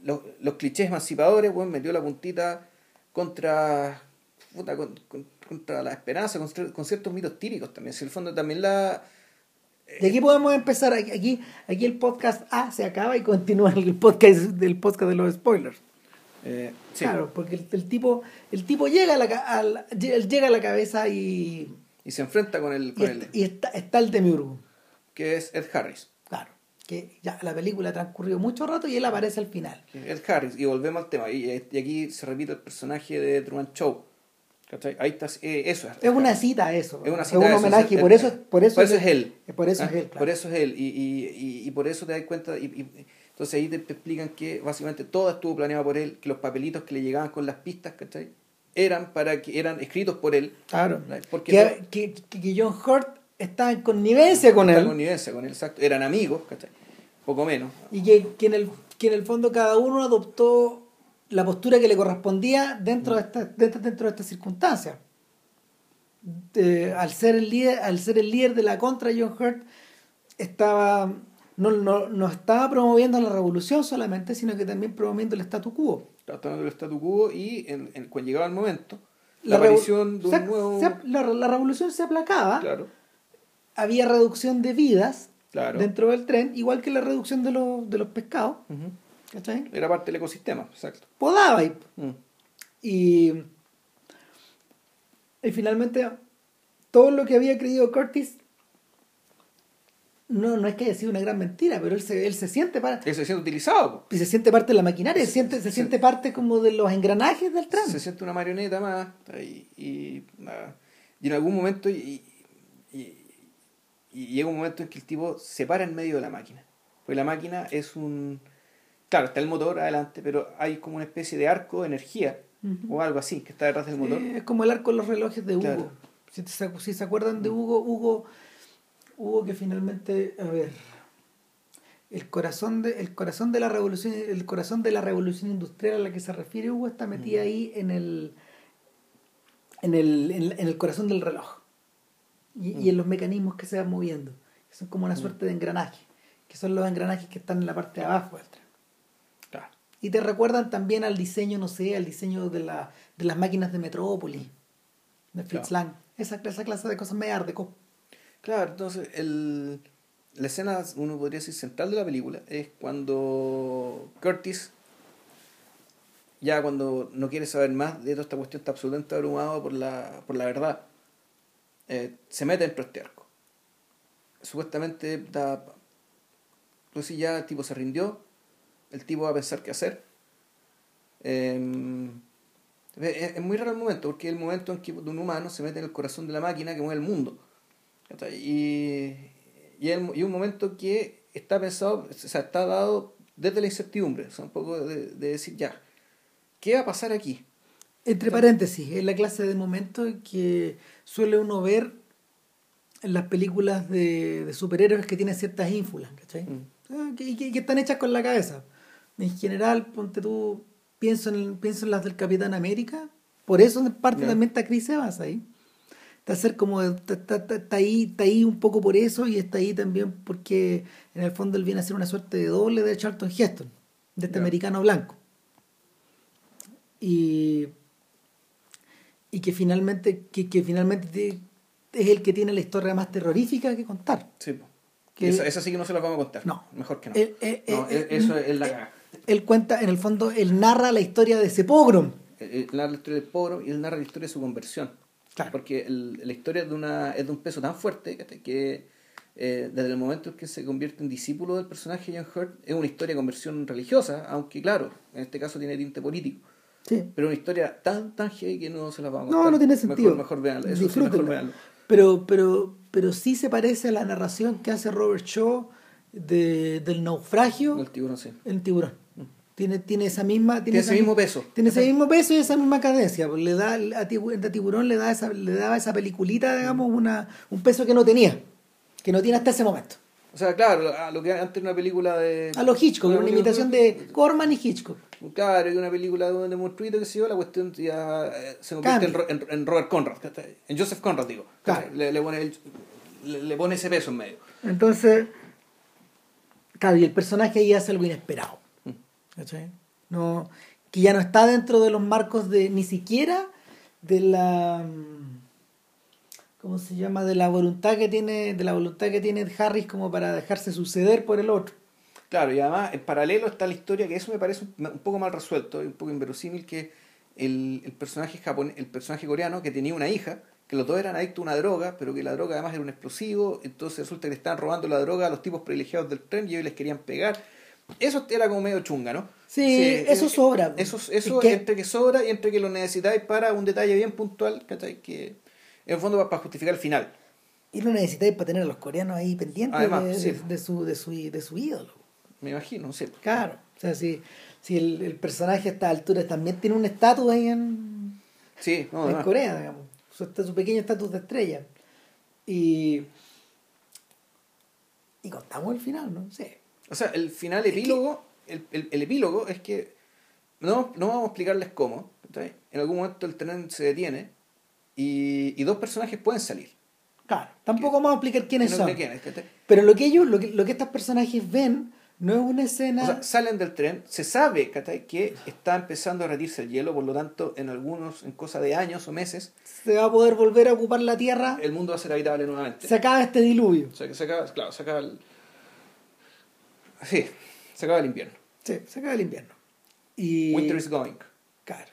los, los clichés emancipadores, bueno, metió la puntita contra, contra la esperanza, con, ciertos mitos tíricos también. Si el fondo también la... Y aquí podemos empezar, aquí, aquí el podcast A se acaba y continúa el podcast, del podcast de los spoilers. Eh, claro, porque el, tipo, el tipo llega a la, llega a la cabeza y... Y se enfrenta con el... Con y, está, está el demiurgo. Que es Ed Harris que ya la película ha transcurrido mucho rato y él aparece al final. Ed Harris, y volvemos al tema, y, aquí se repite el personaje de Truman Show. Ahí está, eh, eso es. Es una cita eso. Es una cita. Es un homenaje, por, eso, por eso, es, él. Por eso es él. Por eso es él. Y, y, y, por eso te das cuenta, y, entonces ahí te, explican que básicamente todo estuvo planeado por él, que los papelitos que le llegaban con las pistas, ¿cachai? Eran para que eran escritos por él. Claro. Porque que, que, que John Hurt estaba en connivencia con él. En connivencia con él, exacto. Eran amigos, ¿cachai? Poco menos. Y que, que, en el, que en el fondo cada uno adoptó la postura que le correspondía dentro de esta, dentro, dentro de estas circunstancias. al, ser el líder, al ser el líder de la contra, John Hurt estaba, no, no, no estaba promoviendo la revolución solamente, sino que también promoviendo el statu quo. Estaba promoviendo el statu quo y en, cuando llegaba el momento, la, aparición de un nuevo... la, la, revolución se aplacaba. Claro había reducción de vidas dentro del tren, igual que la reducción de los, de los pescados. Era parte del ecosistema, exacto. Podaba y, mm. y, y finalmente todo lo que había creído Curtis no, no es que haya sido una gran mentira, pero él se, él se siente parte. Él se siente utilizado. Y se siente parte de la maquinaria, se, siente, se, siente parte como de los engranajes del tren. Se siente una marioneta más. Y, y, en algún momento, y, y llega un momento en que el tipo se para en medio de la máquina. Porque la máquina es un... Claro, está el motor adelante, pero hay como una especie de arco de energía o algo así que está detrás del motor. Es como el arco de los relojes de Hugo. Si, si, se acuerdan de Hugo, Hugo, Hugo que finalmente, a ver, el corazón de, el corazón de la revolución, el corazón de la revolución industrial a la que se refiere Hugo está metida ahí en el, en el, en el corazón del reloj. Y, en los mecanismos que se van moviendo, que son como una suerte de engranaje, que son los engranajes que están en la parte de abajo del tren. Y te recuerdan también al diseño, no sé, al diseño de, la, de las máquinas de Metrópolis. de Fritz Claro. Lang. Esa, esa clase de cosas medio art deco. Claro, entonces el, la escena, uno podría decir, central de la película es cuando Curtis, ya cuando no quiere saber más de toda esta cuestión, está absolutamente abrumado por la, por la verdad, eh, se mete dentro de este. Supuestamente da... Entonces ya el tipo se rindió, el tipo va a pensar qué hacer. Eh, es, muy raro el momento, porque es el momento en que un humano se mete en el corazón de la máquina que mueve el mundo. Y, y, el- y un momento que está pensado, o sea, está dado desde la incertidumbre, o sea, un poco de, de decir, ya, ¿qué va a pasar aquí? Entre paréntesis, es la clase de momento que suele uno ver en las películas de, de superhéroes que tienen ciertas ínfulas, ¿cachai? Mm. Ah, que, que- que están hechas con la cabeza. En general, ponte tú, pienso en, pienso en las del Capitán América, por eso en parte Ya. también está Chris Evans ahí. Está, ser como, está, está- está- ahí, está ahí un poco por eso y está ahí también porque en el fondo él viene a ser una suerte de doble de Charlton Heston, de este Ya. americano blanco. Y, y que finalmente, que, que finalmente te- es el que tiene la historia más terrorífica que contar. Sí. Que- esa, esa sí que no se la vamos a contar. No. Mejor que no. Él, él- No, él- e- eso es la él- cuenta, en el fondo, él narra la historia de ese pogrom. Él narra la historia del pobre y él narra la historia de su conversión. Claro. Porque el- la historia es de, una, es de un peso tan fuerte que eh, desde el momento en que se convierte en discípulo del personaje John Hurt es una historia de conversión religiosa, aunque claro, en este caso tiene tinte político. Sí. Pero una historia tan, tan heavy que no se la vamos a No, contar. no tiene sentido. Mejor, mejor véanlo. Eso sí, Disfrútenla. mejor véanlo. Pero, pero, pero sí se parece a la narración que hace Robert Shaw de, del naufragio El tiburón sí. en Tiburón. Tiene, tiene esa misma... Tiene ese mismo mi- peso. Tiene ese mismo peso y esa misma cadencia. pues, Le da, a Tibu- a Tiburón le, da esa, le daba esa peliculita, digamos, una, un peso que no tenía. Que no tiene hasta ese momento. O sea, claro, a lo que antes era una película de... A los Hitchcock, Una una imitación de Corman y Hitchcock. Claro, y una película de, de monstruito que se yo, la cuestión ya eh, se convierte en, en, en Robert Conrad, en Joseph Conrad, digo. Claro. Le, le pone el- le, le pone ese peso en medio. Entonces, claro, y el personaje ahí hace algo inesperado. No, que ya no está dentro de los marcos de ni siquiera de la mm, ¿cómo se llama? de la voluntad que tiene, de la voluntad que tiene Harris como para dejarse suceder por el otro. Claro, y además en paralelo está la historia, que eso me parece un, poco mal resuelto, un poco inverosímil, que el, el personaje japonés, el personaje coreano que tenía una hija, que los dos eran adictos a una droga, pero que la droga además era un explosivo, entonces resulta que le estaban robando la droga a los tipos privilegiados del tren y ellos les querían pegar. Eso era como medio chunga, ¿no? Sí, eso eh, sobra. Eso, Es eso que- entre que sobra y entre que lo necesitáis para un detalle bien puntual, ¿cachai? Que en el fondo para justificar el final. Y lo necesitáis para tener a los coreanos ahí pendientes Además, de, sí. de- de su, de, su, de su ídolo. Me imagino, no sé. Claro. O sea, si, si el, el personaje a esta altura también tiene un estatus ahí en, Sí, no, en. Corea, digamos. Su, su pequeño estatus de estrella. Y. Y contamos el final, ¿no? Sí. O sea, el final epílogo, el, el, el epílogo es que no, no vamos a explicarles cómo. ¿cachai? En algún momento el tren se detiene y, y dos personajes pueden salir. Claro. Tampoco vamos a explicar quiénes No son. Pero lo que ellos, lo que, lo que estos personajes ven, no es una escena. O sea, salen del tren, se sabe que está empezando a retirse el hielo, por lo tanto, en algunos, en cosa de años o meses, se va a poder volver a ocupar la tierra. el mundo va a ser habitable nuevamente. Se acaba este diluvio. Que se acaba, claro, se acaba el... Sí, se acaba el invierno. Sí, se acaba el invierno. Y. Winter is going. Claro.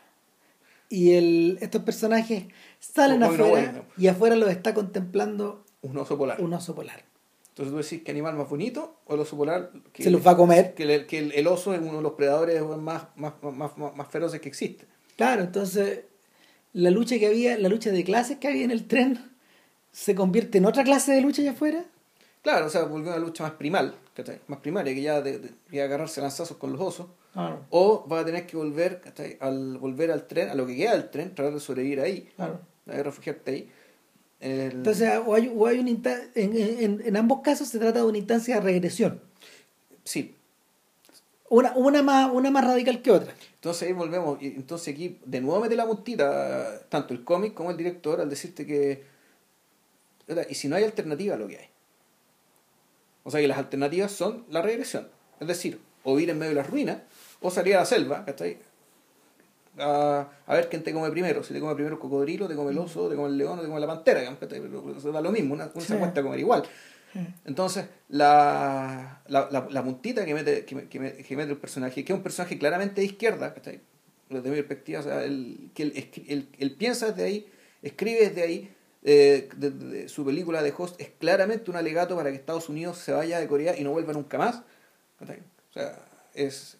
Y el, estos personajes salen afuera bueno. y afuera los está contemplando Un oso polar. un oso polar. Entonces tú decís, ¿qué animal más bonito? O el oso polar... Que, Se los va a comer. Que, el, que el, el oso es uno de los predadores más, más, más, más, feroces que existe. Claro, entonces la lucha que había, la lucha de clases que había en el tren se convierte en otra clase de lucha allá afuera. Claro, o sea, volvió a una lucha más primal. Más primaria, que ya de, de- agarrarse lanzazos con los osos. Claro, O va a tener que volver. Al volver al tren, a lo que queda del tren, tratar de sobrevivir ahí, claro. de refugiarte ahí. El- Entonces, o hay, o hay una insta- en, en, en ambos casos se trata de una instancia de regresión. sí, Una, una, más, una más radical que otra. Entonces ahí volvemos, entonces aquí de nuevo mete la puntita, tanto el cómic como el director, al decirte que, "Oiga, y si no hay alternativa a lo que hay. O sea que las alternativas son la regresión, es decir, o ir en medio de las ruinas, o salir a la selva, ¿cachai? a, a ver quién te come primero. Si te come primero el cocodrilo, te come el oso, te come el león o te come la pantera. ¿cachai? Pero eso da lo mismo, una, se Sí. acuesta a comer igual. Entonces, la, la, la, la puntita que mete, que, que que mete el personaje, que es un personaje claramente de izquierda, ¿cachai? desde mi perspectiva, o sea, él, que él, él- él piensa desde ahí, escribe desde ahí, eh, de- su película de Host es claramente un alegato para que Estados Unidos se vaya de Corea y no vuelva nunca más. O sea, es,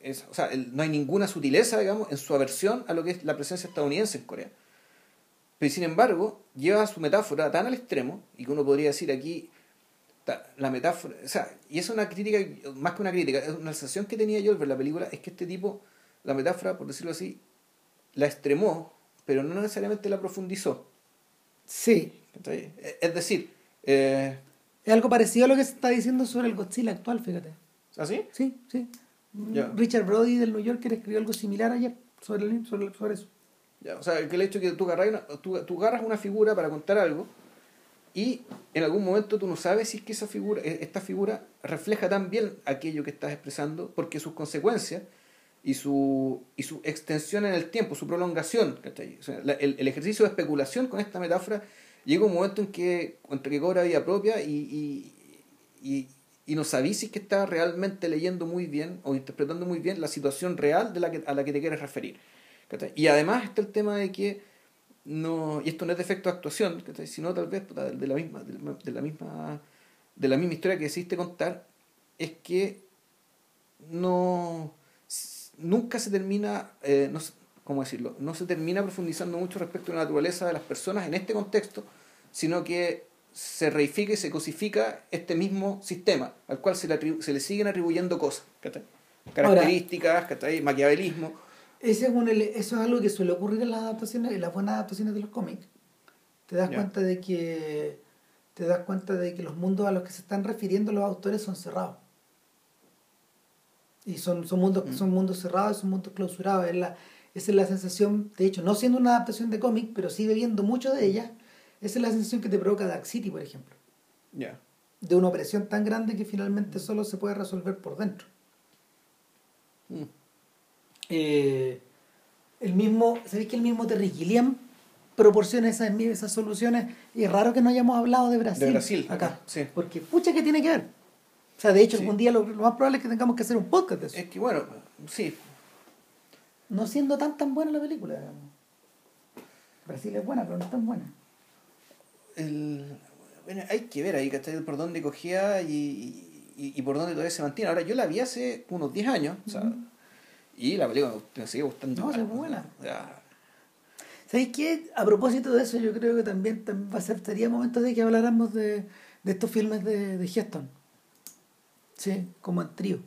es- o sea, no hay ninguna sutileza, digamos, en su aversión a lo que es la presencia estadounidense en Corea. Pero sin embargo, lleva su metáfora tan al extremo, y que uno podría decir aquí, la metáfora, o sea, y es una crítica, más que una crítica, es una sensación que tenía yo al ver la película, es que este tipo, la metáfora, por decirlo así, la extremó, pero no necesariamente la profundizó. Sí. ¿cachai? Es decir, eh, Es algo parecido a lo que se está diciendo sobre el Godzilla actual, fíjate. ¿así? Sí, sí. Ya. Richard Brody del New Yorker escribió algo similar ayer sobre, el- sobre, sobre eso. Ya, o sea, que el hecho de que tú agarras, una, tú, tú agarras una figura para contar algo y en algún momento tú no sabes si es que esa figura, e- esta figura refleja tan bien aquello que estás expresando porque sus consecuencias y su, y su extensión en el tiempo, su prolongación. O sea, la- el, el ejercicio de especulación con esta metáfora llega un momento en que, entre que cobra vida propia y, y, y, y no sabís si es que estás realmente leyendo muy bien o interpretando muy bien la situación real de la que, a la que te quieres referir. Y además está el tema de que no, y esto no es defecto de actuación, sino tal vez de la misma, de la, misma, de la misma historia que decidiste contar, es que no nunca se termina, eh, no, cómo decirlo, no se termina profundizando mucho respecto a la naturaleza de las personas en este contexto, sino que se reifica y se cosifica este mismo sistema, al cual se le, atribu- se le siguen atribuyendo cosas, ¿cachai? características, ¿cachai? maquiavelismo. Ese es un eso es algo que suele ocurrir en las adaptaciones, en las buenas adaptaciones de los cómics. Te das cuenta de que te das cuenta de que los mundos a los que se están refiriendo los autores son cerrados. Y son, son mundos Mm. son mundos cerrados, son mundos clausurados. Es la, esa es la sensación, de hecho, no siendo una adaptación de cómic, pero sí bebiendo mucho de ella, esa es la sensación que te provoca Dark City, por ejemplo. Ya. De una opresión tan grande que finalmente solo se puede resolver por dentro. Mm. Eh, el mismo, ¿sabéis que el mismo Terry Gilliam proporciona esas, esas soluciones? Y es raro que no hayamos hablado de Brasil, De Brasil, acá. acá, sí. Porque, pucha, que tiene que ver? O sea, de hecho, Sí. algún día lo, lo más probable es que tengamos que hacer un podcast de eso. Es que bueno, sí, No siendo tan tan buena la película. Brasil es buena, pero no es tan buena. el, bueno, hay que ver ahí, ¿cachai? Por dónde cogía y, y, y por dónde todavía se mantiene. Ahora, yo la vi hace unos 10 años, o sea, Ujú. y la película me sigue gustando. No, es buena. sea, ¿Sabéis qué? A propósito de eso, yo creo que también, también va a ser, sería momento de que habláramos de, de estos filmes de, de Heston. Sí, como en trío.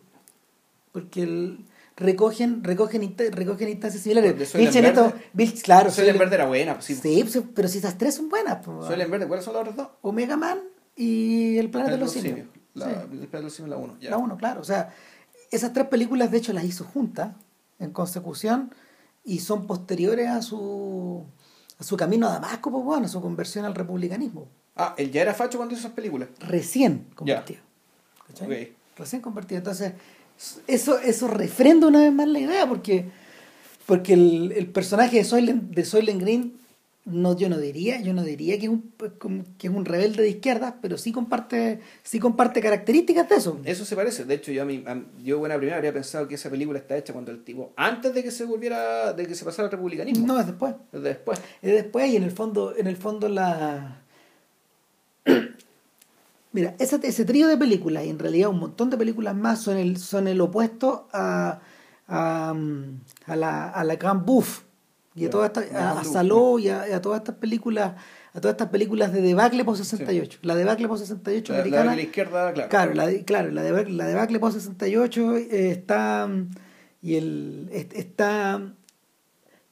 Porque el, recogen, recogen, recogen instancias similares. Cheneto- Verde. Bill- claro, Soylent- Verde era buena, pues sí. Sí, pues, pero si esas tres son buenas. pues, Soylent Verde, ¿cuáles son las otras dos? Omega Man y El Planeta de los Simios. La, Sí. El Planeta de los Simios, la 1. La uno, claro. O sea, esas tres películas de hecho las hizo juntas, en consecución, y son posteriores a su a su camino a Damasco, pues bueno, a su conversión al republicanismo. Ah, él ya era facho cuando hizo esas películas. Recién convertido. Ok. Recién convertido. Entonces, eso, eso refrenda una vez más la idea, porque, porque el, el personaje de Soylent, de Soylent Green, no, yo no diría, yo no diría que es un que es un rebelde de izquierda, pero sí comparte, sí comparte características de eso. Eso se parece. De hecho, yo, a mí, a- yo buena primera habría pensado que esa película está hecha cuando el tipo, antes de que se volviera, de que se pasara al republicanismo. No, es después. Desde después. Es después y en el fondo, en el fondo la Mira, ese, ese trío de películas y en realidad un montón de películas más son el, son el opuesto a, a, mm, a la, a la Grand Buff y a, estas- la a, a Saló y a, todas estas películas a todas estas películas de debacle post 68 la debacle post 68 La, la americana de la izquierda, claro. Claro, la, de- claro, la, de, la debacle post 68 eh, está y el est- está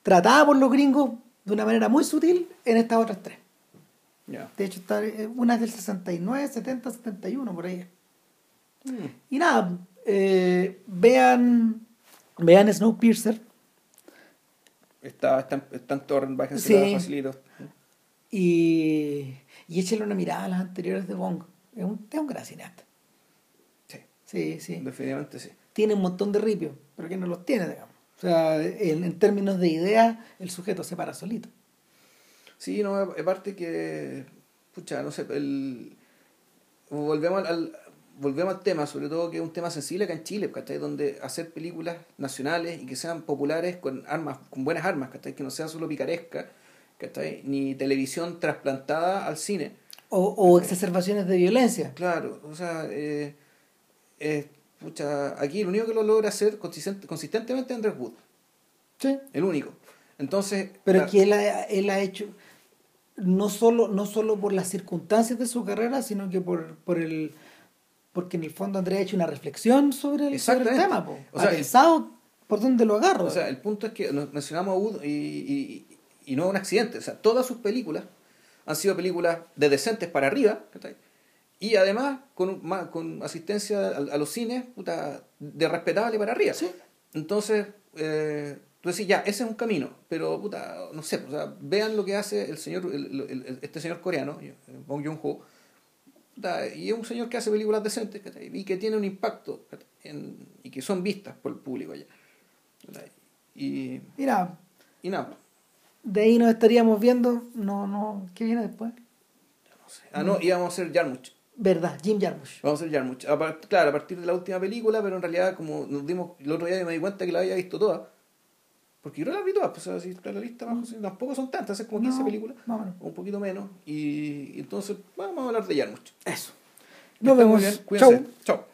tratada por los gringos de una manera muy sutil en estas otras tres. De hecho, está, eh, una es del 69, 70, 71, por ahí. Mm. Y nada, eh, vean, vean Snowpiercer Está, está, está en torrent, bájense Sí. facilito. y, y échenle una mirada a las anteriores de Bong. Es un, es un gran cineasta. Sí, Sí, sí. definitivamente sí. Tiene un montón de ripios, pero que no los tiene, digamos. O sea, en, en términos de idea, el sujeto se para solito. Sí, no, aparte que, pucha, no sé, el, volvemos al, volvemos al tema, sobre todo que es un tema sensible acá en Chile, ¿cachai? Donde hacer películas nacionales y que sean populares con armas, con buenas armas, ¿cachai? Que no sean solo picaresca, ¿cachai? Ni televisión trasplantada al cine. O, o exacerbaciones de violencia. Claro, o sea, eh, eh, pucha, aquí el único que lo logra hacer consistente, consistentemente es Andrés Wood. Sí. El único. Entonces. Pero la- aquí él ha, él ha hecho, no solo, no solo por las circunstancias de su carrera, sino que por, por el porque en el fondo Andrés ha hecho una reflexión sobre el, sobre el tema. po. O ha sea, el- pensado por dónde lo agarro. O sea, el punto es que mencionamos a Wood y, y, y no es un accidente. O sea, todas sus películas han sido películas de decentes para arriba, ¿cachai? Y además con, con asistencia a, a los cines, puta, de respetable para arriba. Sí. Entonces, eh, tú decís, ya, ese es un camino, pero puta, no sé, o sea, vean lo que hace el señor, el- el- este señor coreano, eh, Bong Joon-ho, y es un señor que hace películas decentes y que tiene un impacto en- y que son vistas por el público allá. ¿cachai? Y, Mira, y nada, de ahí nos estaríamos viendo, no, no, ¿qué viene después? no sé. Ah, no, íbamos a hacer Jarmusch. Verdad, Jim Jarmusch. Vamos a hacer Jarmusch. A claro, a partir de la última película, pero en realidad, como nos dimos el otro día me di cuenta que la había visto toda. Porque yo no la vi todas, pues, está la lista abajo, sí, tampoco son tantas, es como 15 No, películas, o un poquito menos. Y, y entonces, bueno, vamos a hablar de Jarmusch. Eso. Nos vemos. Chau. Chao.